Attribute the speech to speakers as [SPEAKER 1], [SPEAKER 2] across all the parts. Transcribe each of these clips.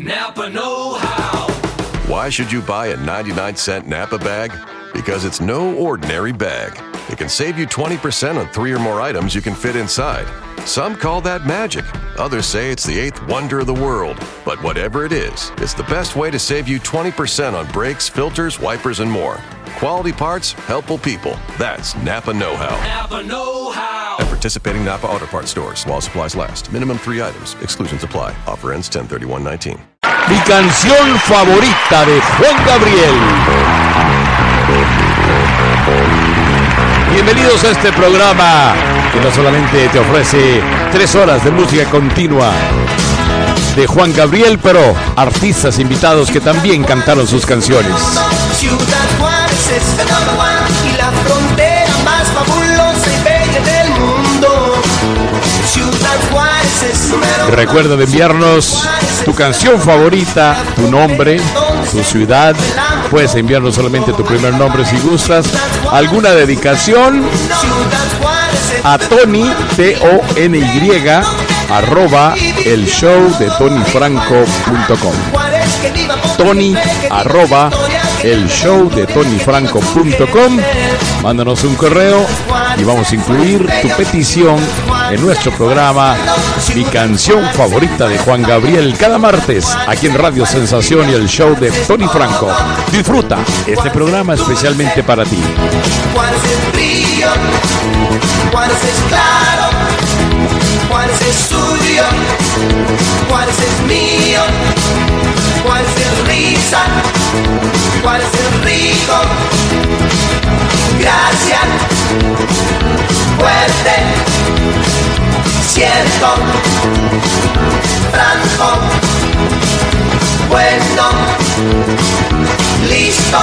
[SPEAKER 1] Napa Know How.
[SPEAKER 2] Why should you buy a 99 cent Napa bag? Because it's no ordinary bag. It can save you 20% on three or more items you can fit inside. Some call that magic. Others say it's the eighth wonder of the world. But whatever it is, it's the best way to save you 20% on brakes, filters, wipers, and more. Quality parts, helpful people. That's Napa Know How.
[SPEAKER 1] Napa Know How.
[SPEAKER 2] At participating Napa Auto Parts stores while supplies last. Minimum three items. Exclusions apply. Offer ends 10 19
[SPEAKER 3] Mi canción favorita de Juan Gabriel. Bienvenidos a este programa que no solamente te ofrece tres horas de música continua de Juan Gabriel, pero artistas invitados que también cantaron sus canciones.
[SPEAKER 4] Ciudad Juárez es the number one y la frontera más fabulosa y bella del mundo. Ciudad Juárez es número uno.
[SPEAKER 3] Recuerda de enviarnos tu canción favorita, tu nombre, tu ciudad. Puedes enviarnos solamente tu primer nombre si gustas. Alguna dedicación a Tony, T-O-N-Y, arroba el show de tonyfranco.com. Tony, arroba el show de tonyfranco.com. Mándanos un correo y vamos a incluir tu petición en nuestro programa Mi canción favorita de Juan Gabriel cada martes aquí en Radio Sensación y el show de Tony Franco. Disfruta este programa especialmente para ti.
[SPEAKER 4] Juárez es es rico. Gracias, fuerte, cierto, franco, bueno, listo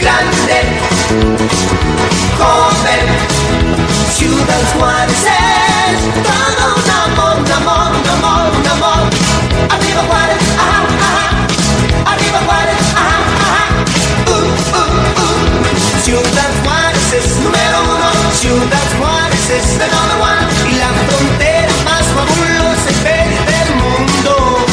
[SPEAKER 4] grande, joven, Ciudad Juárez es todo un amor, un amor, un amor, un amor. Arriba Juárez, The number one y la frontera más fabulosa y bella del mundo.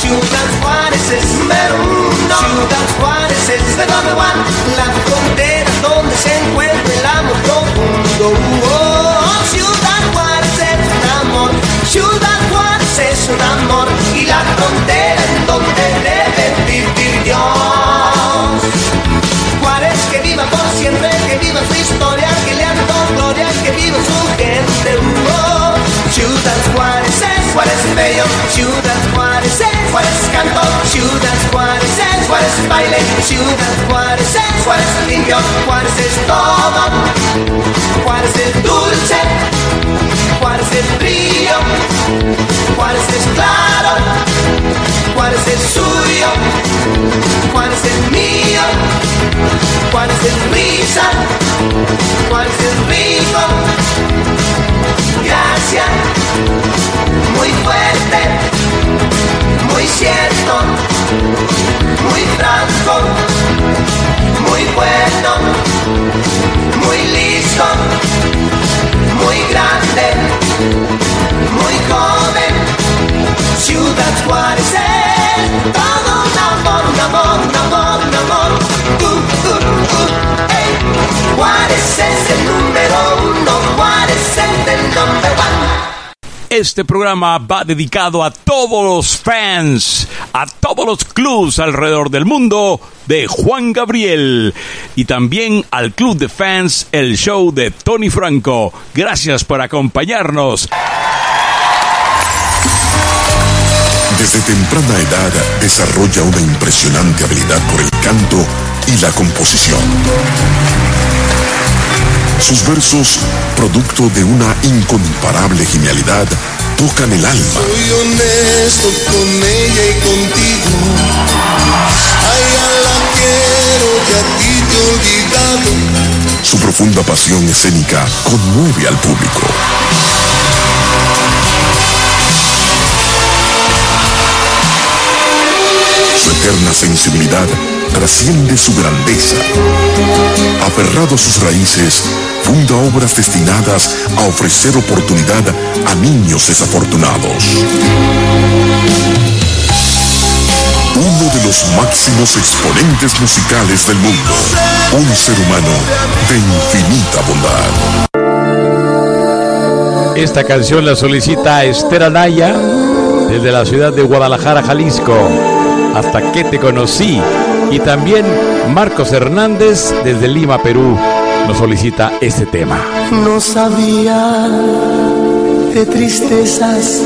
[SPEAKER 4] Ciudad Juárez es número uno. Ciudad Juárez es the number one. La frontera donde se encuentra el amor profundo. Oh, Ciudad Juárez es un amor. Ciudad Juárez es un amor. Y la frontera Bello, Ciudad Juárez Juárez es canto, Ciudad Juárez Juárez baile, Ciudad Juárez Juárez limpio, Juárez es todo, Juárez es dulce, Juárez es brillo, Juárez es claro, Juárez es suyo, Juárez es mío, Juárez es risa, Juárez es rico, gracias, muy fuerte, muy cierto, muy franco, muy bueno, muy listo, muy grande, muy joven, Ciudad Juárez es
[SPEAKER 3] Este programa va dedicado a todos los fans, a todos los clubs alrededor del mundo de Juan Gabriel y también al club de fans El Show de Tony Franco. Gracias por acompañarnos.
[SPEAKER 5] Desde temprana edad desarrolla una impresionante habilidad por el canto y la composición. Sus versos, producto de una incomparable genialidad, tocan el alma.
[SPEAKER 6] Soy honesto con ella y contigo. A ella la quiero y a ti te he olvidado.
[SPEAKER 5] Su profunda pasión escénica conmueve al público. Eterna sensibilidad trasciende su grandeza. Aferrado a sus raíces, funda obras destinadas a ofrecer oportunidad a niños desafortunados. los máximos exponentes musicales del mundo. Un ser humano de infinita bondad.
[SPEAKER 3] Esta canción la solicita Esther Anaya desde la ciudad de Guadalajara, Jalisco, hasta que te conocí. Y también Marcos Hernández desde Lima, Perú, nos solicita este tema.
[SPEAKER 7] No sabía de tristezas,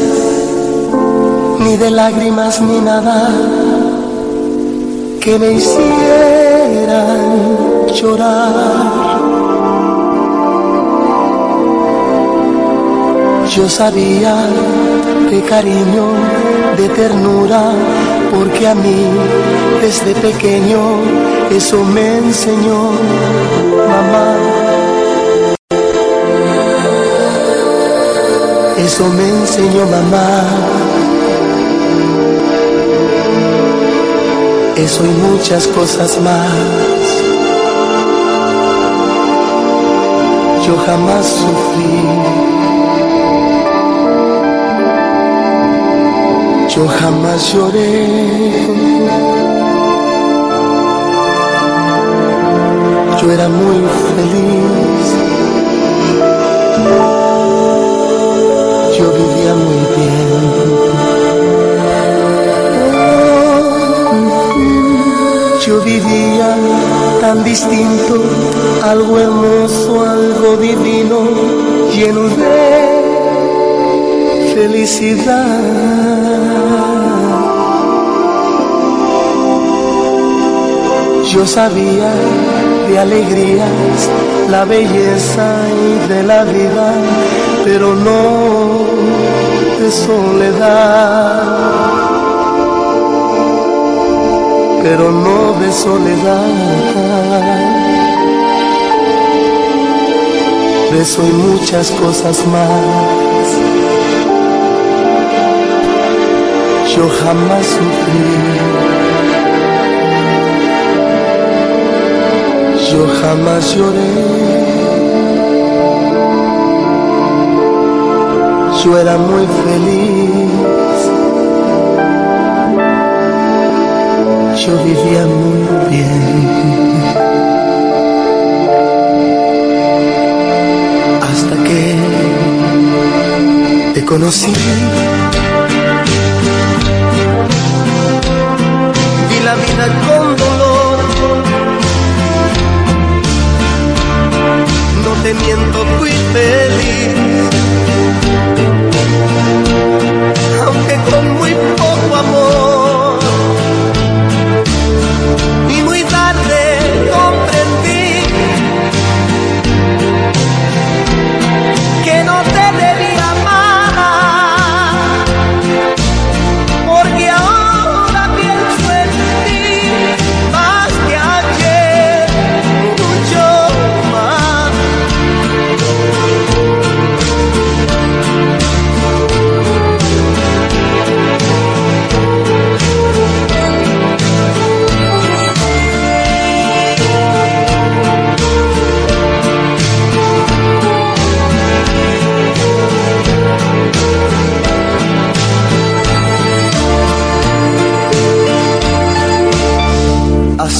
[SPEAKER 7] ni de lágrimas, ni nada que me hicieran llorar. Yo sabía de cariño, de ternura, porque a mí desde pequeño eso me enseñó mamá. Eso me enseñó mamá. Eso y muchas cosas más. Yo jamás sufrí. Yo jamás lloré. Yo era muy feliz. Yo vivía muy bien. Yo vivía tan distinto, algo hermoso, algo divino, lleno de felicidad. Yo sabía de alegrías, la belleza y de la vida, pero no de soledad. Pero no de soledad. De eso y muchas cosas más. Yo jamás sufrí. yo jamás lloré. Yo era muy feliz. Yo vivía muy bien. Hasta que te conocí. Vida con dolor. no te miento, fui feliz.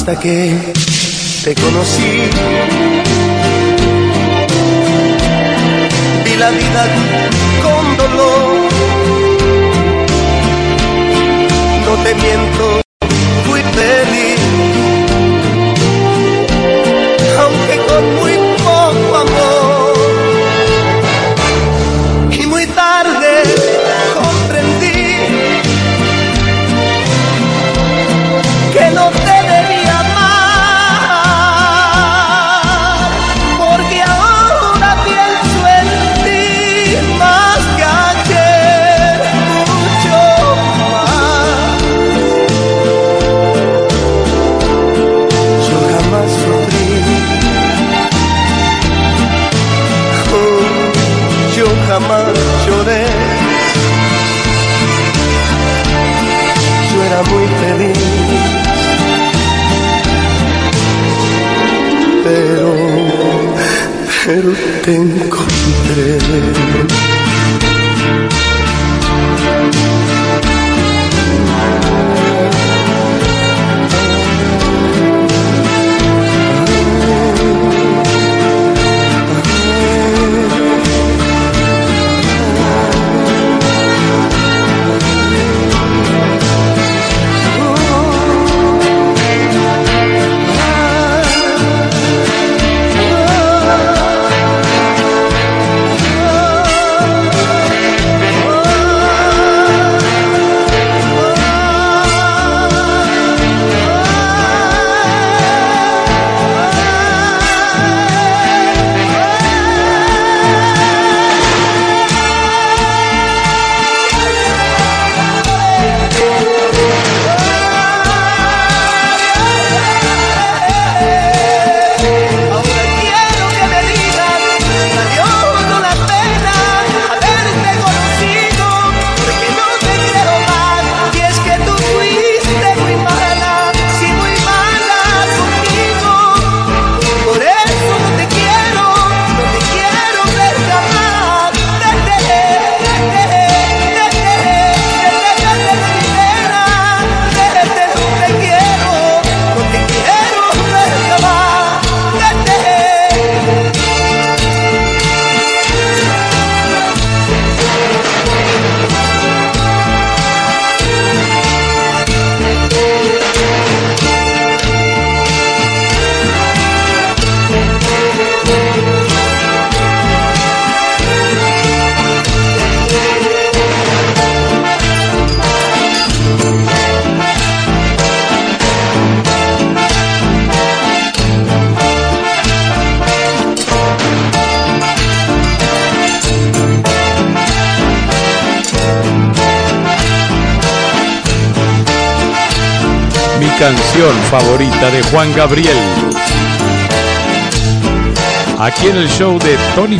[SPEAKER 7] Hasta que te conocí. Vi la vida con dolor. No te miento,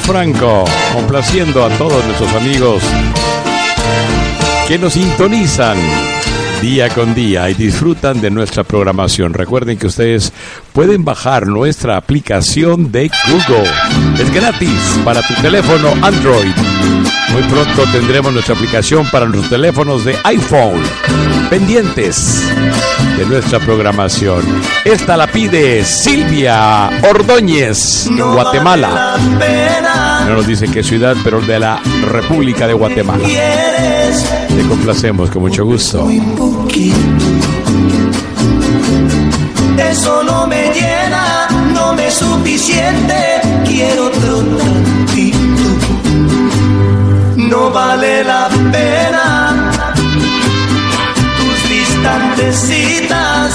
[SPEAKER 3] Franco, complaciendo a todos nuestros amigos que nos sintonizan día con día y disfrutan de nuestra programación. Recuerden que ustedes pueden bajar nuestra aplicación de Google. Es gratis para tu teléfono Android. Muy pronto tendremos nuestra aplicación para los teléfonos de iPhone. Pendientes de nuestra programación. Esta la pide Silvia Ordóñez en Guatemala. No nos dice qué ciudad, pero de la República de Guatemala. Te complacemos con mucho gusto.
[SPEAKER 7] Muy poquito. Eso no me llena, no me es suficiente. Quiero otro tantito. No vale la pena tus distantes citas.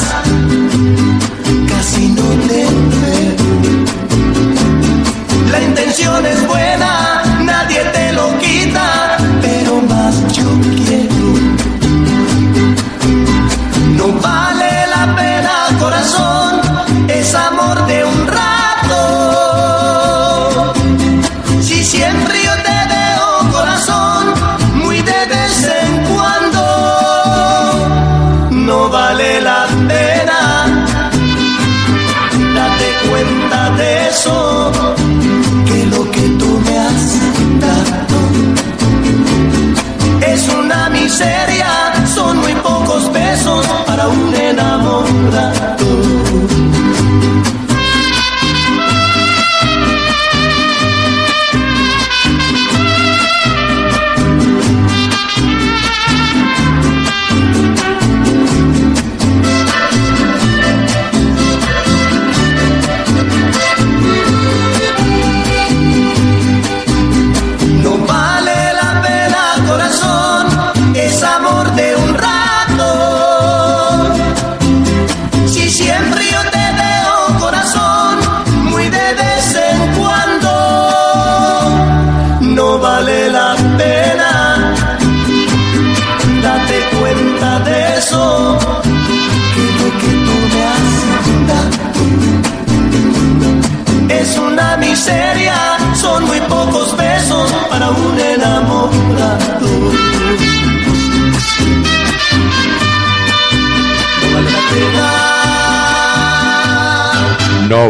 [SPEAKER 7] Casi no te veo. Intención es buena, nadie te lo quita, pero más yo quiero. No vale la pena, corazón, miseria, son muy pocos pesos para un enamorado.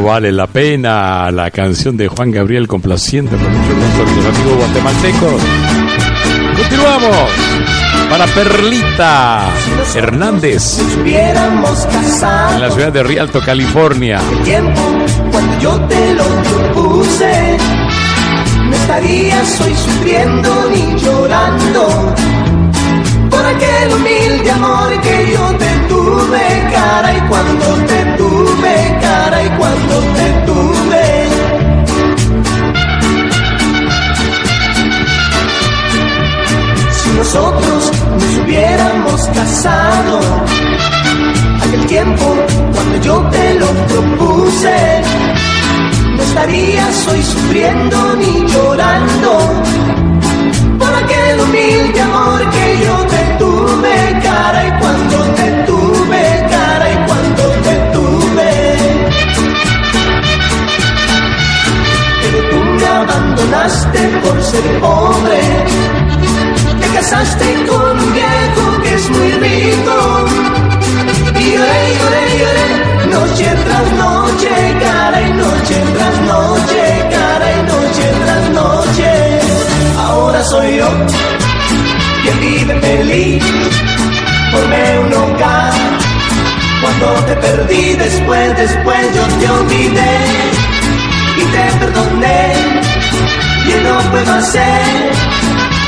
[SPEAKER 7] No vale la pena la
[SPEAKER 3] canción de Juan Gabriel complaciendo con mucho gusto a nuestros amigos guatemaltecos. Continuamos para Perlita Hernández en la ciudad de Rialto, California.
[SPEAKER 7] tiempo cuando yo te lo propuse. No estarías hoy sufriendo ni llorando por aquel humilde amor que yo te tuve, cara, y cuando te nosotros nos hubiéramos casado, aquel tiempo cuando yo te lo propuse, no estarías hoy sufriendo ni llorando por aquel humilde amor abandonaste por ser pobre, te casaste con un viejo que es muy rico. Y lloré, lloré, lloré, noche tras noche, cara y noche tras noche, cara y noche tras noche. Ahora soy yo quien vive feliz, formé un hogar. Cuando te perdí, después, después yo te olvidé y te perdoné. Y no puedo hacer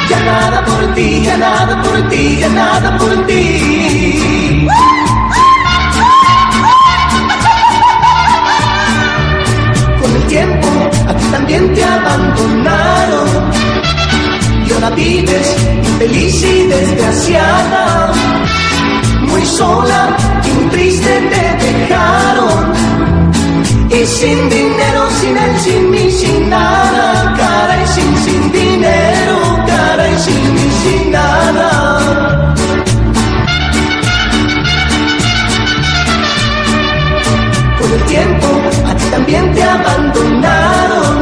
[SPEAKER 7] ya nada por ti, ya nada por ti, ya nada por ti. Con el tiempo a ti también te abandonaron. Y ahora vives infeliz y desgraciada, muy sola y muy triste te dejaron y sin dinero, sin el sin mí, sin nada, cara y sin, sin dinero, cara y sin mí, sin nada. Con el tiempo a ti también te abandonaron.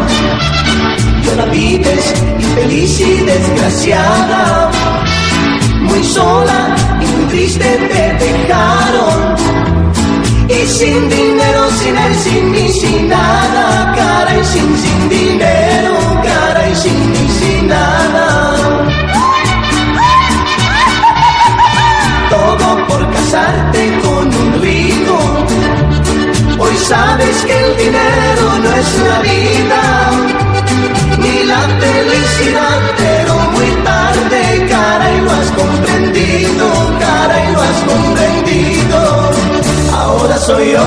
[SPEAKER 7] Y ahora vives infeliz y desgraciada, muy sola y muy triste te dejaron sin dinero, sin él, sin mí, sin nada, cara y sin, sin dinero, cara y sin mí, sin nada. Todo por casarte con un rico. Hoy sabes que el dinero no es la vida, ni la felicidad, pero muy tarde, cara, y lo has comprendido, cara, y lo has comprendido. Ahora soy yo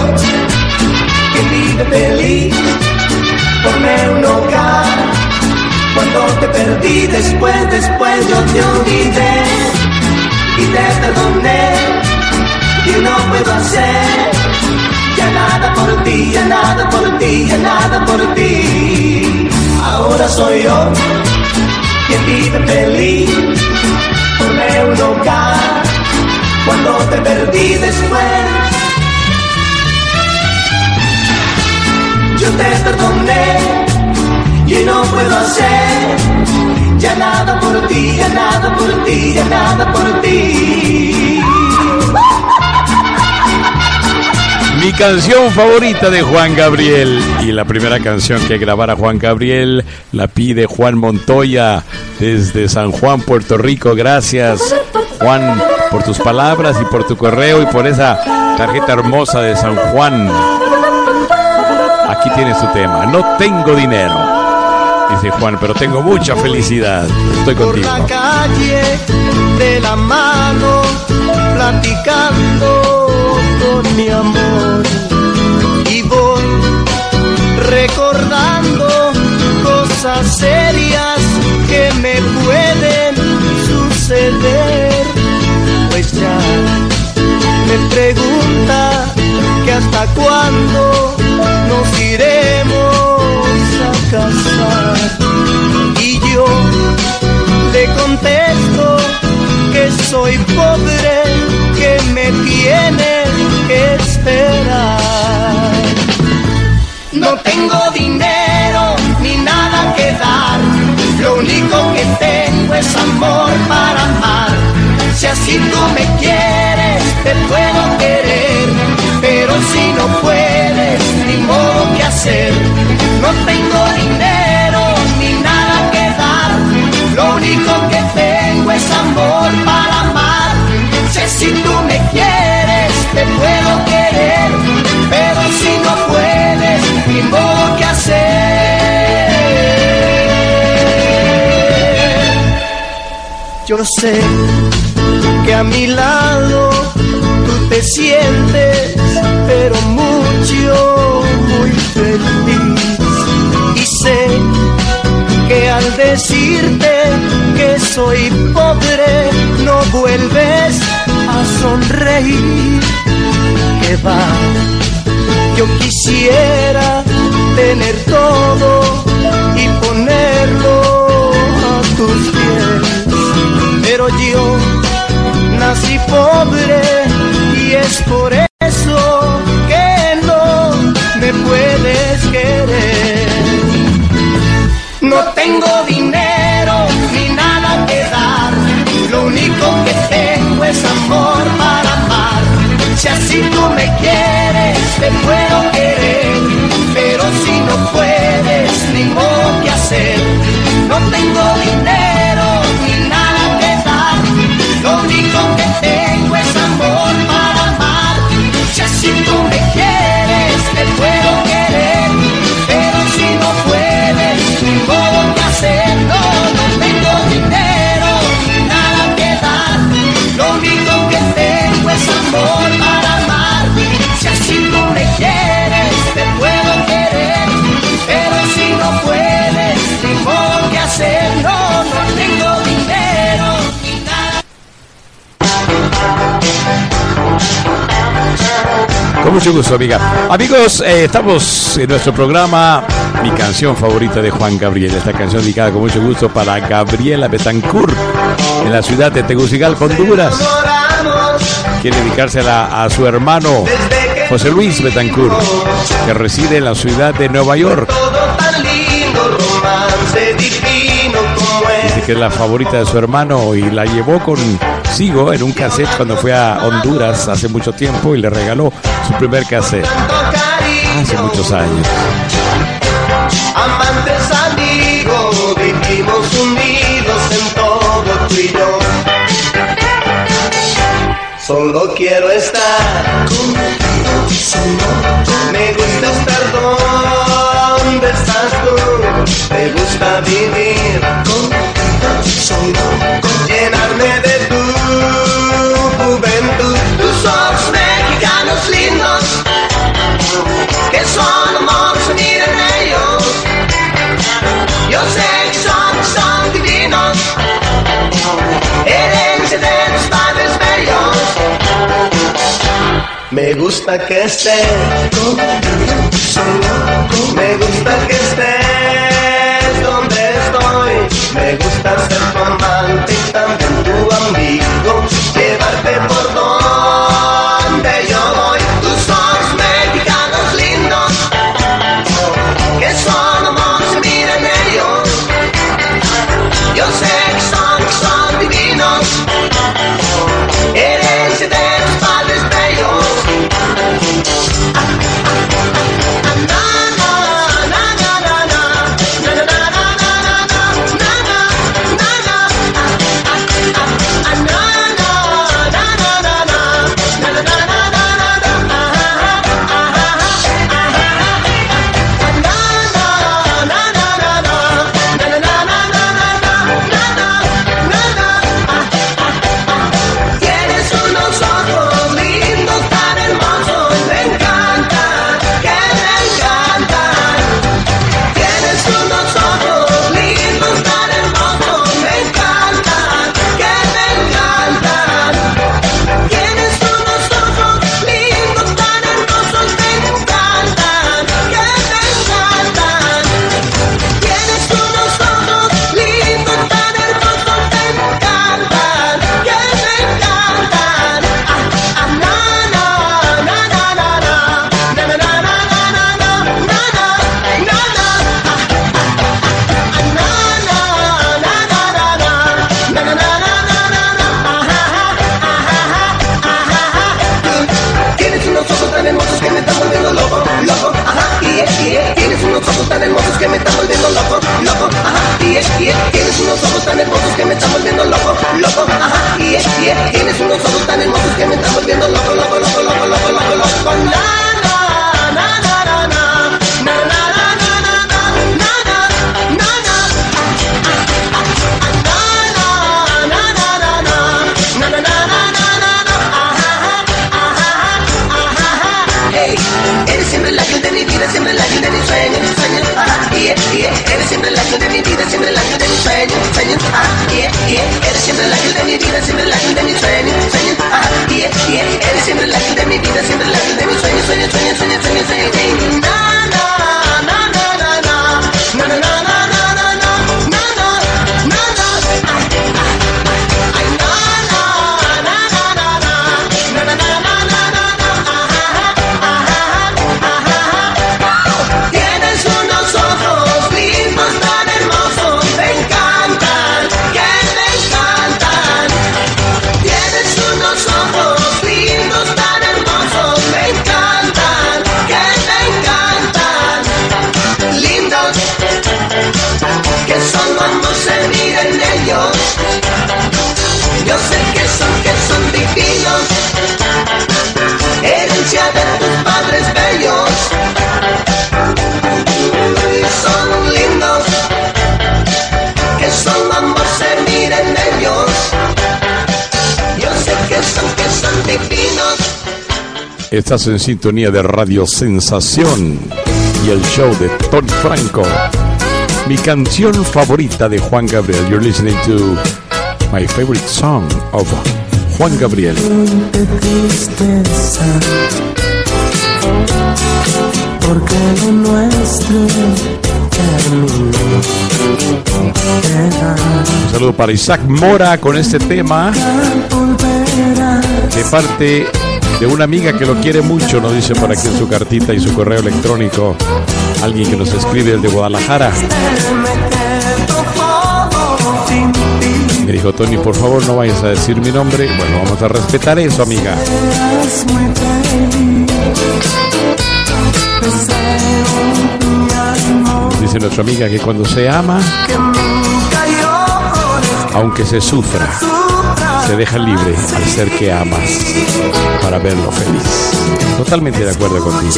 [SPEAKER 7] quien vive feliz, formé un hogar. Cuando te perdí, después, después yo te olvidé y te perdoné y no puedo hacer ya nada por ti, ya nada por ti, ya nada por ti. Ahora soy yo quien vive feliz, formé un hogar cuando te perdí después. Ya nada por ti, ya nada por ti, ya nada por ti.
[SPEAKER 3] Mi canción favorita de Juan Gabriel y la primera canción que grabara Juan Gabriel la pide Juan Montoya desde San Juan, Puerto Rico. Gracias Juan por tus palabras y por tu correo y por esa tarjeta hermosa de San Juan. Aquí tienes tu tema. No tengo dinero, dice Juan, pero tengo mucha felicidad. Estoy
[SPEAKER 7] por
[SPEAKER 3] contigo.
[SPEAKER 7] la calle de la mano platicando con mi amor y voy recordando cosas serias que me pueden suceder pues ya me pregunta que hasta cuándo nos iremos y yo le contesto que soy pobre, que me tiene que esperar. No tengo dinero ni nada que dar, lo único que tengo es amor para amar. Si así tú me quieres, te puedo querer, pero si no puedes, ni modo que hacer. No tengo dinero ni nada que dar, lo único que tengo es amor para amar. Sé si tú me quieres, te puedo querer, pero si no puedes, ni modo que hacer. Yo sé que a mi lado tú te sientes, pero mucho, muy feliz. Al decirte que soy pobre, no vuelves a sonreír. Que va, yo quisiera tener todo y ponerlo a tus pies. Pero yo nací pobre y es por eso tengo dinero ni nada que dar, lo único que tengo es amor para amar. Si así tú me quieres, te puedo
[SPEAKER 3] mucho gusto, amiga. Amigos, eh, estamos en nuestro programa, mi canción favorita de Juan Gabriel. Esta canción dedicada con mucho gusto para Gabriela Betancourt, en la ciudad de Tegucigalpa, Honduras. Quiere dedicársela a su hermano José Luis Betancourt, que reside en la ciudad de Nueva York. Dice que es la favorita de su hermano y la llevó consigo en un cassette cuando fue a Honduras hace mucho tiempo y le regaló su primer cassette. Hace muchos años.
[SPEAKER 4] Amantes amigos, vivimos unidos en todo tú y yo. Solo quiero estar contigo. Me gusta estar donde estás tú. Me gusta vivir contigo, solo. Llenarme gusta que esté me gusta que estés donde estoy, me gusta ser tu amante y también tu amigo.
[SPEAKER 3] En sintonía de Radio Sensación y el show de Tony Franco. Mi canción favorita de Juan Gabriel. You're listening to my favorite song of Juan Gabriel.
[SPEAKER 8] Porque
[SPEAKER 3] Un saludo para Isaac Mora con este tema de parte de una amiga que lo quiere mucho, nos dice por aquí en su cartita y su correo electrónico. Alguien que nos escribe el de Guadalajara.
[SPEAKER 8] Me
[SPEAKER 7] dijo Tony, por favor no vayas a decir mi nombre. Bueno, vamos a respetar eso, amiga. Dice nuestra amiga que cuando se ama, aunque se sufra te deja libre al ser que amas para verlo feliz. Totalmente de acuerdo contigo.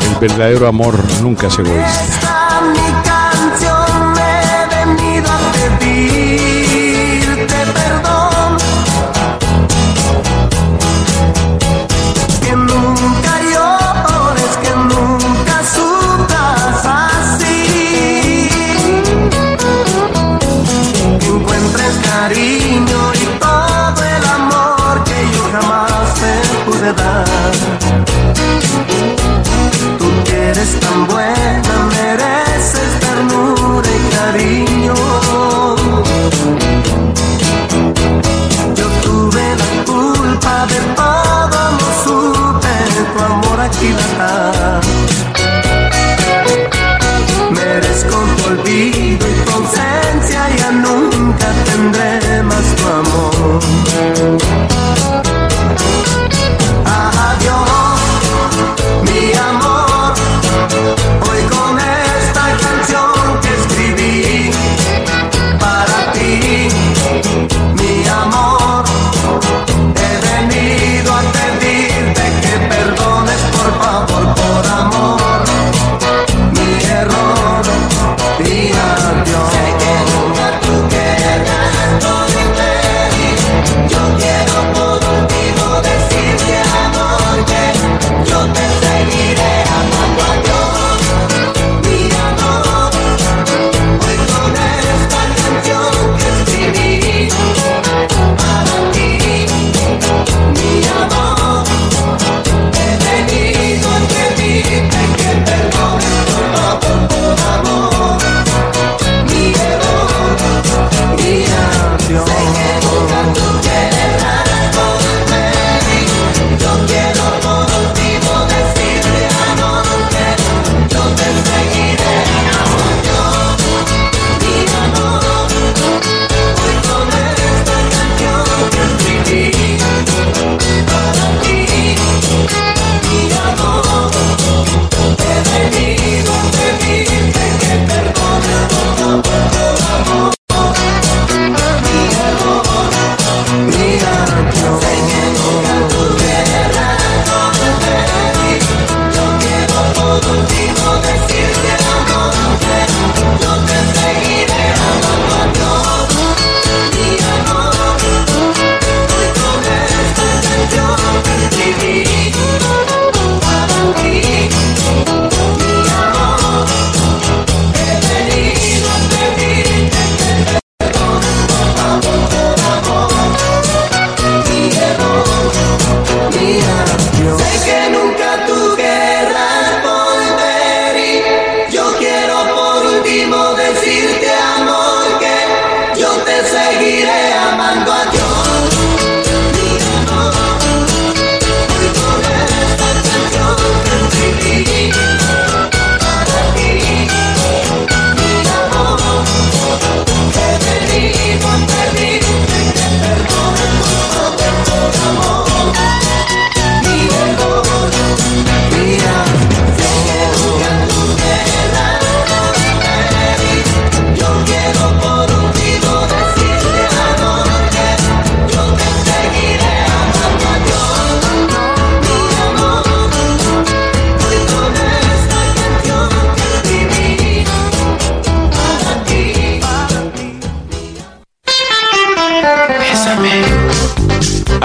[SPEAKER 7] El verdadero amor nunca es egoísta.
[SPEAKER 4] love.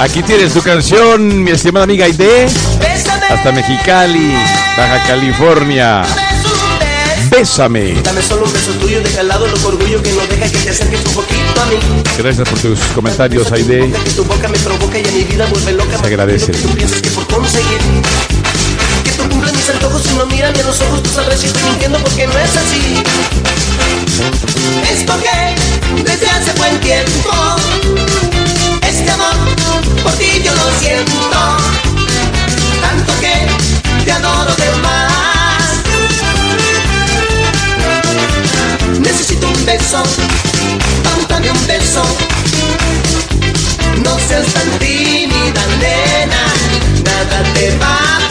[SPEAKER 7] Aquí tienes tu canción, mi estimada amiga Aide. Hasta Mexicali, Baja California. Bésame.
[SPEAKER 3] Dame solo un beso tuyo, deja al lado los orgullo que no deja que te acerques un poquito a mí.
[SPEAKER 7] Gracias por tus comentarios, Aide.
[SPEAKER 3] Tu boca me provoca y a mi vida vuelve loca.
[SPEAKER 7] Se agradece.
[SPEAKER 3] Tú piensas que por conseguir que tú cumples mis antojos y no mírame
[SPEAKER 9] a los ojos, tú sabrás si estoy mintiendo porque no es así. Es
[SPEAKER 4] goodbye.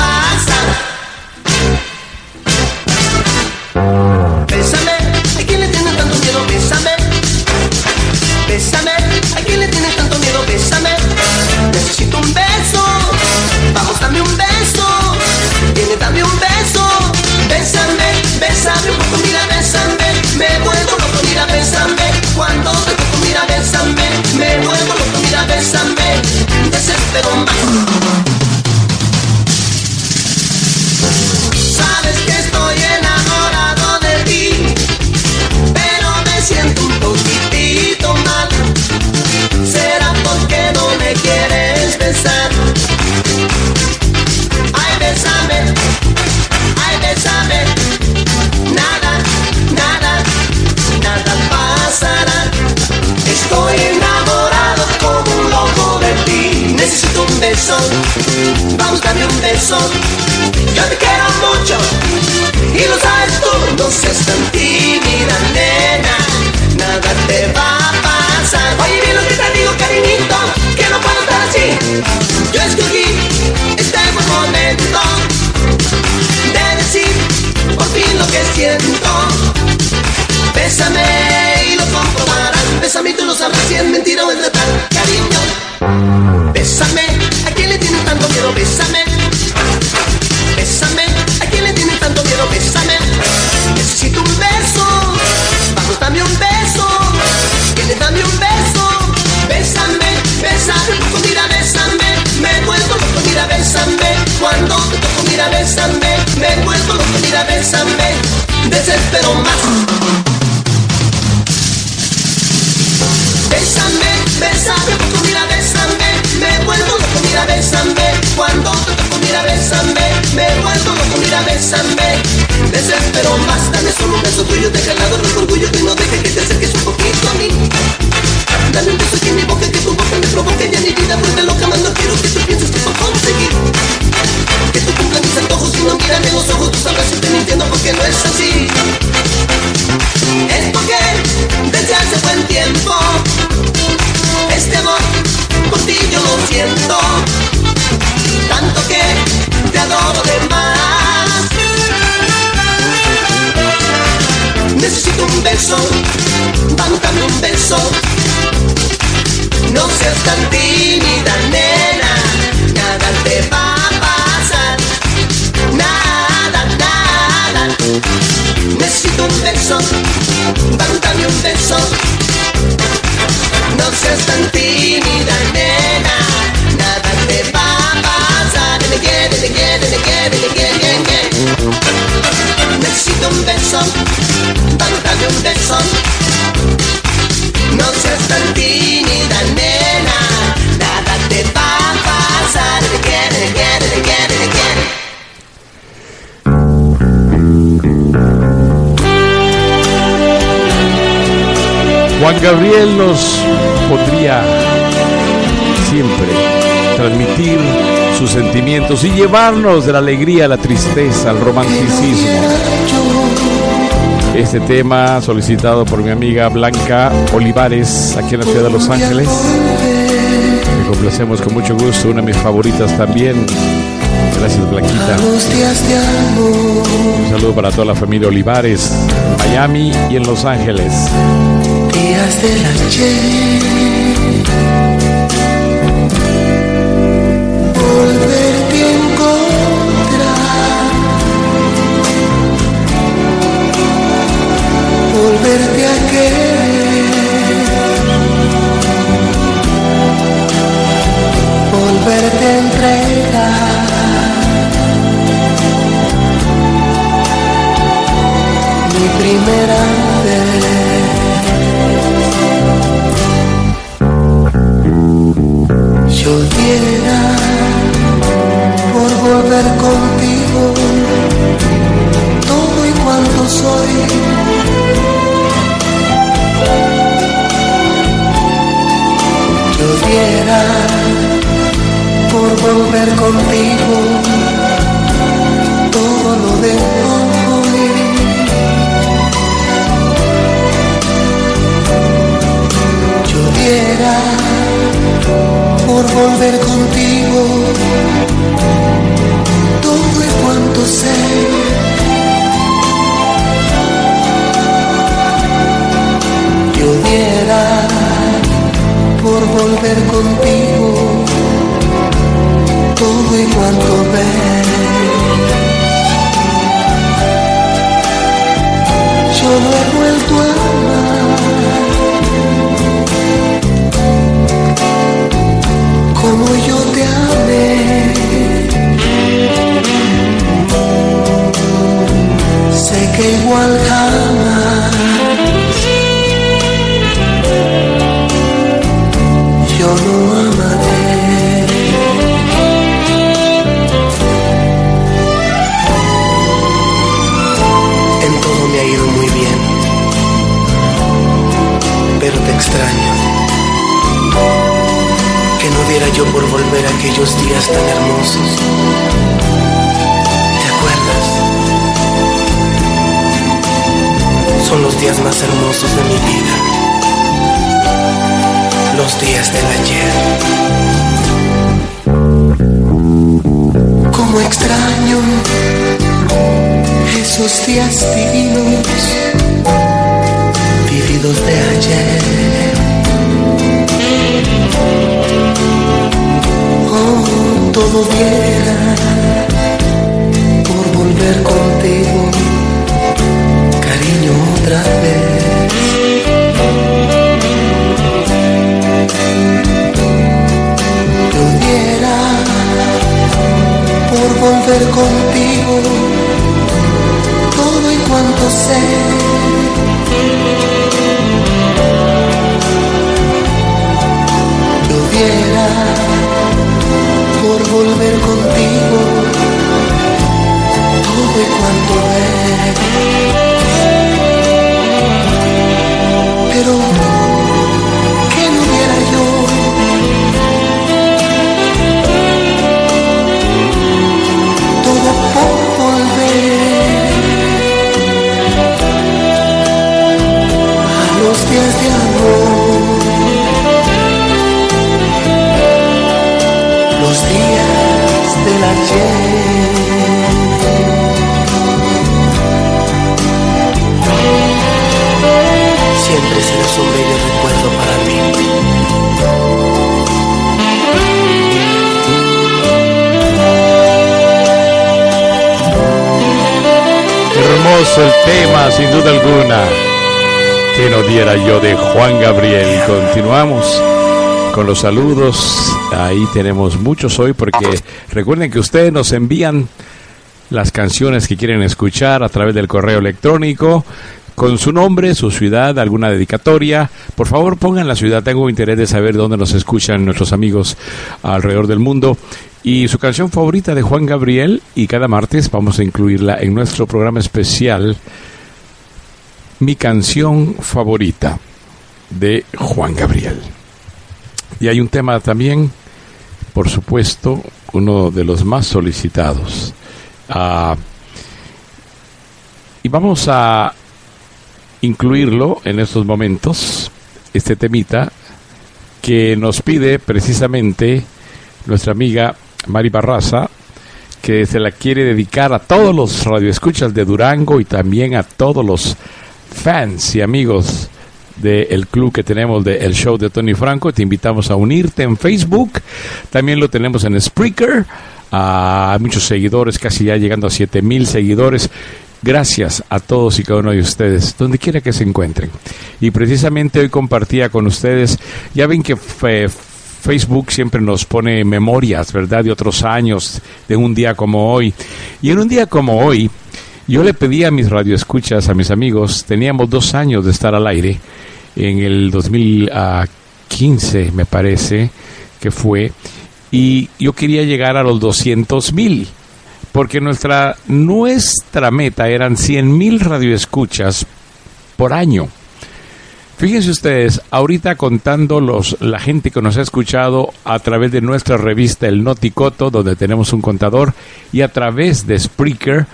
[SPEAKER 4] llevarnos de la alegría la tristeza, al romanticismo. Este tema solicitado por mi amiga Blanca Olivares, aquí en la ciudad de Los Ángeles. Me complacemos con mucho gusto, una de mis favoritas también. Gracias, Blanquita. Un saludo para toda la familia Olivares, Miami y en Los Ángeles.
[SPEAKER 8] Los
[SPEAKER 3] saludos. Ahí tenemos muchos hoy porque recuerden que ustedes nos envían las canciones que quieren escuchar a través del correo electrónico con su nombre, su ciudad, alguna dedicatoria. Por favor, pongan la ciudad. Tengo interés de saber dónde nos escuchan nuestros amigos alrededor del mundo. Y su canción favorita de Juan Gabriel. Y cada martes vamos a incluirla en nuestro programa especial. Mi canción favorita de Juan Gabriel. Y hay un tema también, por supuesto, uno de los más solicitados. Ah, y vamos a incluirlo en estos momentos, este temita que nos pide precisamente nuestra amiga Mari Barraza, que se la quiere dedicar a todos los radioescuchas de Durango y también a todos los fans y amigos del club que tenemos de El Show de Tony Franco. Te invitamos a unirte en Facebook. También lo tenemos en Spreaker. A muchos seguidores, casi ya llegando a 7 mil seguidores. Gracias a todos y cada uno de ustedes, donde quiera que se encuentren. Y precisamente hoy compartía con ustedes, ya ven que fe- Facebook siempre nos pone memorias, ¿verdad? De otros años, de un día como hoy. Y en un día como hoy, yo le pedí a mis radioescuchas, a mis amigos, teníamos dos años de estar al aire, en el 2015 me parece que fue, y yo quería llegar a los 200 mil, porque nuestra, nuestra meta eran 100 mil radioescuchas por año. Fíjense ustedes, ahorita contando los, la gente que nos ha escuchado a través de nuestra revista El Noticoto, donde tenemos un contador, y a través de Spreaker,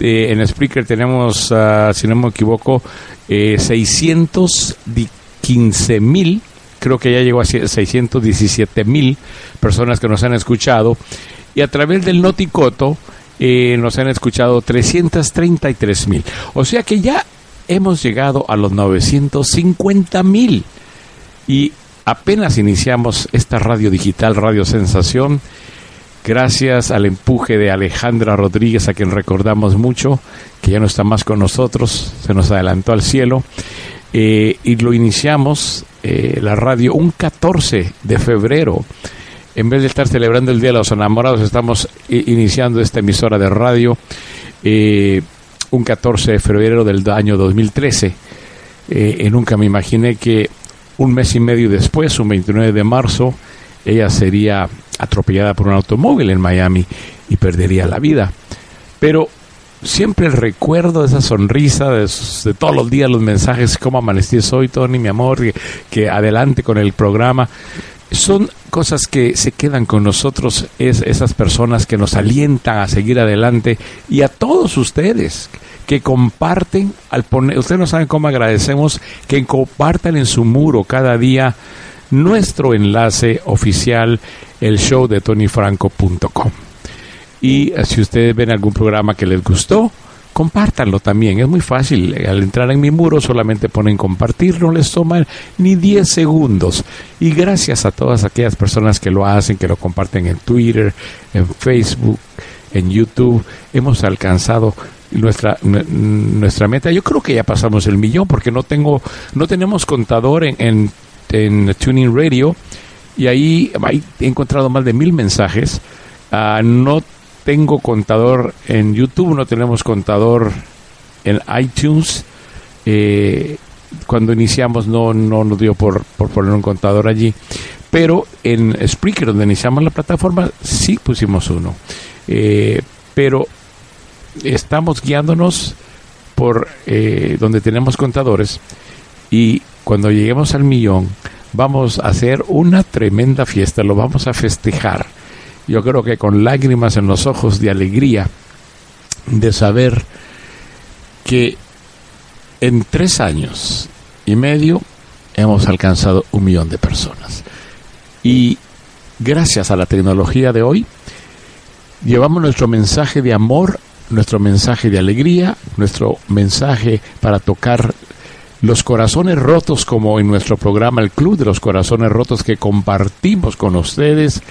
[SPEAKER 3] eh, en Spreaker tenemos, ah, si no me equivoco, eh, 615 mil creo que ya llegó a 617 mil personas que nos han escuchado. Y a través del Noticoto eh, nos han escuchado 333 mil. O sea que ya hemos llegado a los 950 mil. Y apenas iniciamos esta radio digital, Radio Sensación, gracias al empuje de Alejandra Rodríguez, a quien recordamos mucho, que ya no está más con nosotros, se nos adelantó al cielo. Eh, y lo iniciamos eh, la radio un 14 de febrero. En vez de estar celebrando el Día de los Enamorados, estamos iniciando esta emisora de radio eh, un 14 de febrero del año 2013. y nunca me imaginé que un mes y medio después, un 29 de marzo, ella sería atropellada por un automóvil en Miami y perdería la vida. Pero siempre el recuerdo de esa sonrisa, de, todos los días los mensajes, cómo amanecí hoy, Tony, mi amor, que, adelante con el programa. Son cosas que se quedan con nosotros, es esas personas que nos alientan a seguir adelante y a todos ustedes que comparten al poner, ustedes no saben cómo agradecemos que compartan en su muro cada día nuestro enlace oficial, el show de tonyfranco.com. Y eh, si ustedes ven algún programa que les gustó, compártanlo también. Es muy fácil. Al entrar en mi muro solamente ponen compartir, no les toma ni 10 segundos. Y gracias a todas aquellas personas que lo hacen, que lo comparten en Twitter, en Facebook, en YouTube, hemos alcanzado nuestra nuestra meta. Yo creo que ya pasamos el millón porque no tengo no tenemos contador en, en, en Tuning Radio y ahí, he encontrado más de mil mensajes. Uh, no tengo contador en YouTube, no tenemos contador en iTunes. Eh, cuando iniciamos no, no nos dio por, por poner un contador allí. Pero en Spreaker, donde iniciamos la plataforma, sí pusimos uno. Eh, pero estamos guiándonos por eh, donde tenemos contadores y cuando lleguemos al millón vamos a hacer una tremenda fiesta, lo vamos a festejar yo creo que con lágrimas en los ojos de alegría de saber que en tres años y medio hemos alcanzado un millón de personas. Y gracias a la tecnología de hoy, llevamos nuestro mensaje de amor, nuestro mensaje de alegría, nuestro mensaje para tocar los corazones rotos, como en nuestro programa El Club de los Corazones Rotos que compartimos con ustedes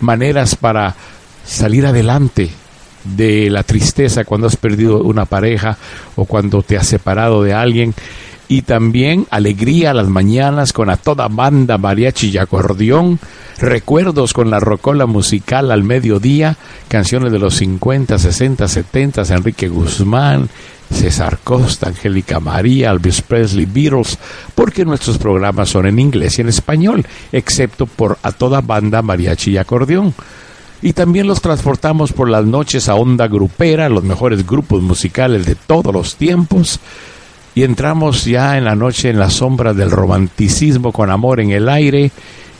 [SPEAKER 3] maneras para salir adelante de la tristeza cuando has perdido una pareja o cuando te has separado de alguien y también alegría a las mañanas con a toda banda mariachi y acordeón, recuerdos con la rocola musical al mediodía, canciones de los 50, 60, 70, Enrique Guzmán, César Costa, Angélica María, Elvis Presley, Beatles, porque nuestros programas son en inglés y en español, excepto por a toda banda mariachi y acordeón. Y también los transportamos por las noches a onda grupera, los mejores grupos musicales de todos los tiempos, y entramos ya en la noche en la sombra del romanticismo con amor en el aire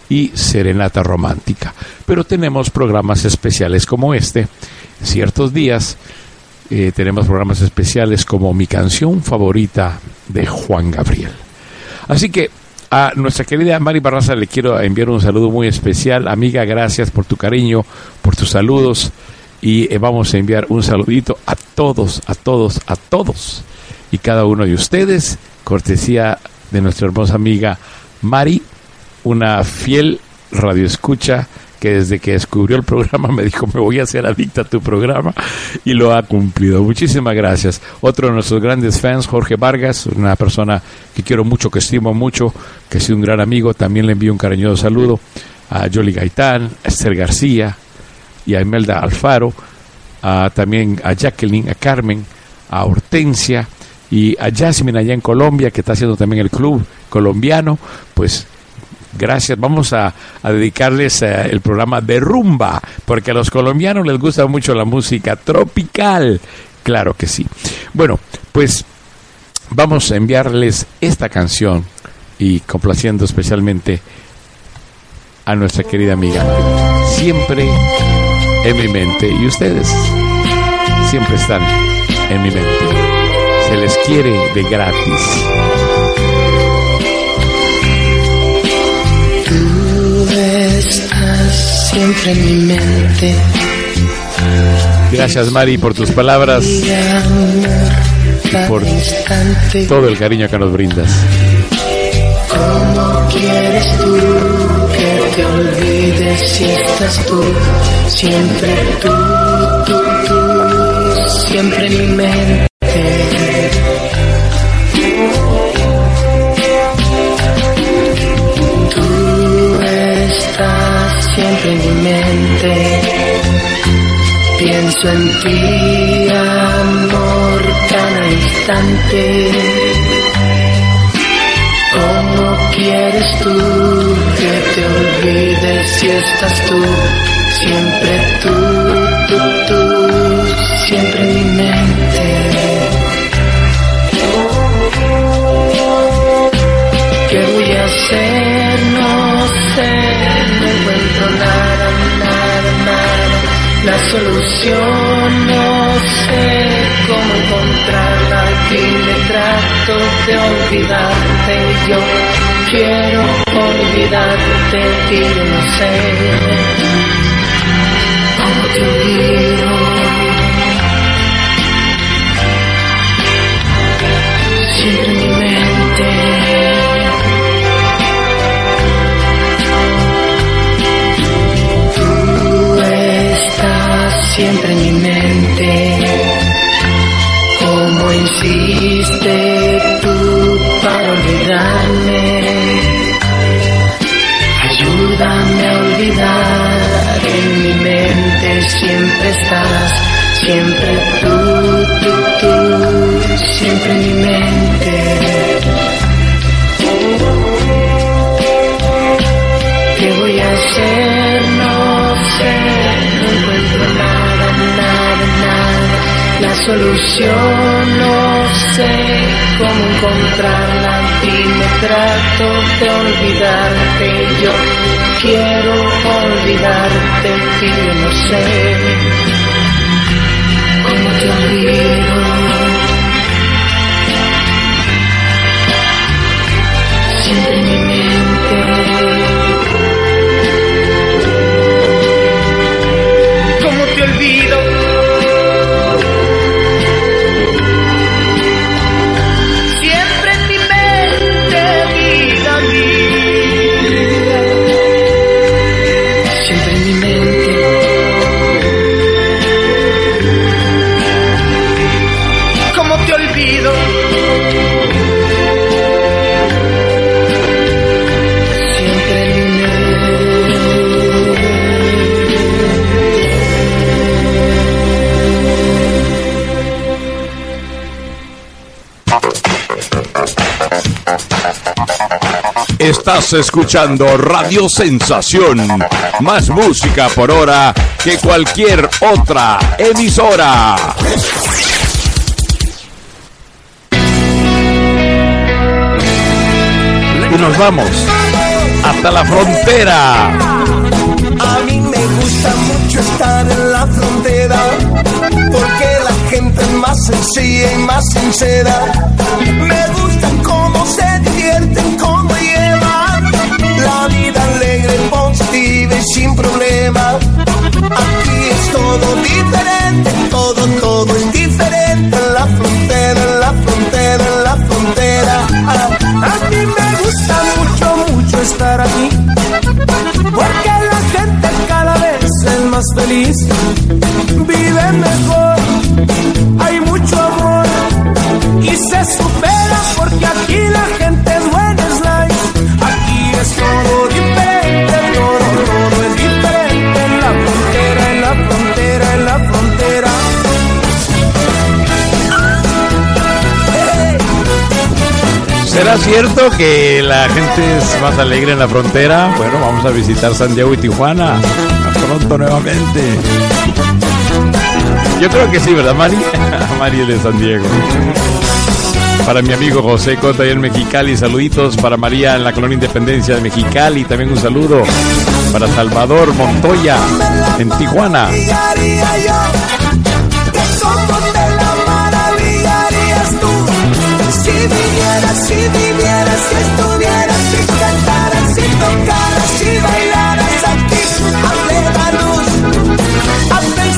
[SPEAKER 3] y serenata romántica. Pero tenemos programas especiales como este, ciertos días eh, tenemos programas especiales como mi canción favorita de Juan Gabriel. Así que a nuestra querida Mari Barraza le quiero enviar un saludo muy especial. Amiga, gracias por tu cariño, por tus saludos. Y eh, vamos a enviar un saludito a todos, a todos, a todos y cada uno de ustedes, cortesía de nuestra hermosa amiga Mari, una fiel radioescucha que desde que descubrió el programa me dijo, me voy a hacer adicta a tu programa y lo ha cumplido. Muchísimas gracias. Otro de nuestros grandes fans, Jorge Vargas, una persona que quiero mucho, que estimo mucho, que ha sido un gran amigo, también le envío un cariñoso saludo a Jolly Gaitán, a Esther García y a Imelda Alfaro, a, también a Jacqueline, a Carmen, a Hortensia y a Jasmine allá en Colombia, que está haciendo también el club colombiano, pues Gracias. Vamos a, dedicarles eh, el programa de rumba, porque a los colombianos les gusta mucho la música tropical. Claro que sí. Bueno, pues vamos a enviarles esta canción y complaciendo especialmente a nuestra querida amiga. Siempre en mi mente y ustedes siempre están en mi mente. Se les quiere de gratis.
[SPEAKER 10] siempre en mi mente.
[SPEAKER 3] Gracias Mari por tus palabras
[SPEAKER 10] Y
[SPEAKER 3] por todo el cariño que nos brindas.
[SPEAKER 10] ¿Cómo quieres tú que te olvides si estás tú? Siempre tú, tú, tú, siempre en mi mente. Tú estás siempre en mi mente. Pienso en ti, amor, cada instante. ¿Cómo quieres tú que te olvides si estás tú? Siempre tú, tú, tú, siempre en mi mente. La solución no sé cómo encontrarla y me trato de olvidarte. Yo quiero olvidarte y no sé cómo te. Siempre en mi mente. Como insiste tú para olvidarme. Ayúdame a olvidar. En mi mente siempre estás. Siempre tú, tú, tú. Siempre en mi mente. Solución no sé cómo encontrarla y me trato de olvidarte. Yo quiero olvidarte y no sé cómo te olvido.
[SPEAKER 3] Estás escuchando Radio Sensación. Más música por hora que cualquier otra emisora. Y nos vamos hasta la frontera.
[SPEAKER 7] A mí me gusta mucho estar en la frontera porque la gente es más sencilla y más sincera. Me gusta cómo se divierten, cómo Aquí es todo diferente, todo, todo es diferente en la frontera, en la frontera, en la frontera. Ah, a mí me gusta mucho, mucho estar aquí. Porque la gente cada vez es más feliz, vive mejor,
[SPEAKER 3] ¿Será cierto que la gente es más alegre en la frontera? Bueno, vamos a visitar San Diego y Tijuana pronto nuevamente. Yo creo que sí, ¿verdad, Mari? Mari de San Diego. Para mi amigo José Cota ahí en Mexicali, saluditos. Para María en la colonia Independencia de Mexicali, también un saludo. Para Salvador Montoya en Tijuana.
[SPEAKER 7] vivieras, si vivieras, si estuvieras, si cantaras, si tocaras, si bailaras aquí, a plena luz, a plena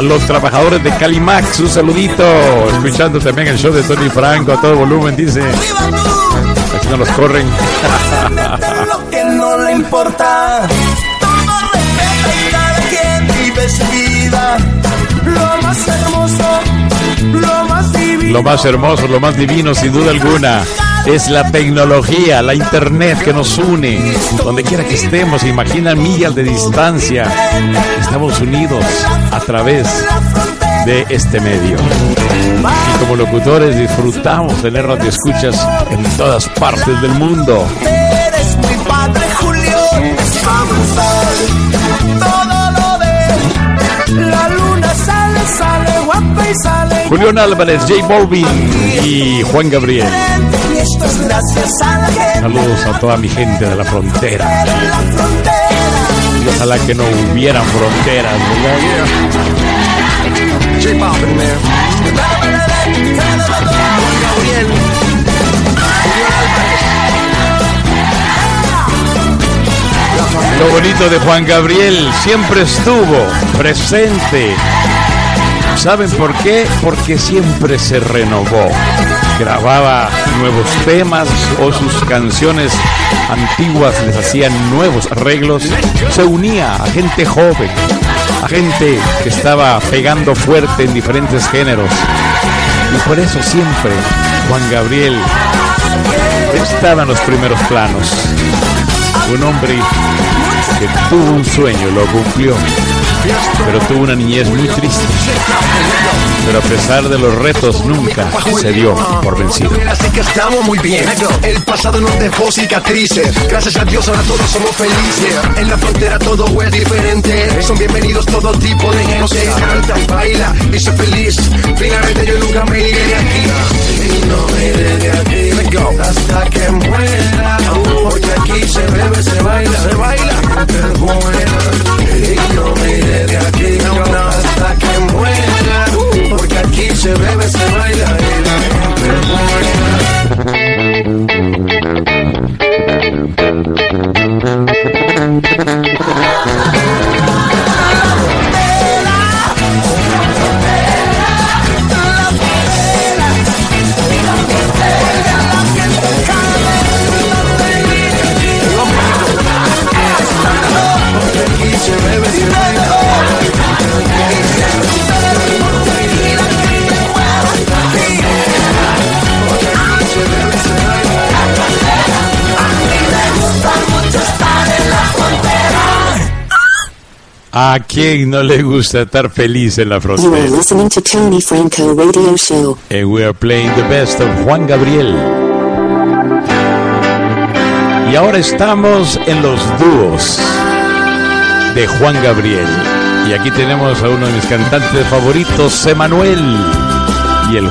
[SPEAKER 3] los trabajadores de Calimax, un saludito. Escuchando también el show de Tony Franco a todo volumen, dice. Aquí no los corren.
[SPEAKER 7] Lo que no le importa. Todo respeta y cada quien vive su vida. Lo más hermoso, lo más divino,
[SPEAKER 3] sin duda alguna, es la tecnología, la internet que nos une. Donde quiera que estemos, se imaginan millas de distancia. Estamos unidos a través de este medio. Y como locutores disfrutamos tener radioescuchas en todas partes del mundo.
[SPEAKER 7] Eres mi padre, Julio. Todo lo ve. La luna sale, sale guapa y sale.
[SPEAKER 3] Julián Álvarez, J Balvin y Juan Gabriel. Saludos a toda mi gente de la frontera. Y ojalá que no hubieran fronteras, Lo bonito de Juan Gabriel siempre estuvo presente. ¿Saben por qué? Porque siempre se renovó. Grababa nuevos temas o sus canciones antiguas les hacían nuevos arreglos. Se unía a gente joven, a gente que estaba pegando fuerte en diferentes géneros. Y por eso siempre Juan Gabriel estaba en los primeros planos. Un hombre que tuvo un sueño, lo cumplió, pero tuvo una niñez muy triste. Pero a pesar de los retos, nunca se dio por vencido.
[SPEAKER 11] Así que estamos muy bien. El pasado nos dejó cicatrices. Gracias a Dios ahora todos somos felices. En la frontera todo es diferente. Son bienvenidos todo tipo de gente. Canta, baila y sé feliz. Finalmente yo nunca me iré de aquí. No me iré de aquí. Hasta que muera. Porque aquí se bebe, se baila, se baila. Y no me iré de aquí. Hasta que muera. Aquí se bebe, se baila. Y la gente.
[SPEAKER 3] ¿A quién no le gusta estar feliz en la
[SPEAKER 12] You are
[SPEAKER 3] frontera?
[SPEAKER 12] listening to Tony Franco Radio Show.
[SPEAKER 3] And we are playing the best of Juan Gabriel. Y ahora estamos en los dúos de Juan Gabriel. Y aquí tenemos a uno de mis cantantes favoritos, Emanuel, y el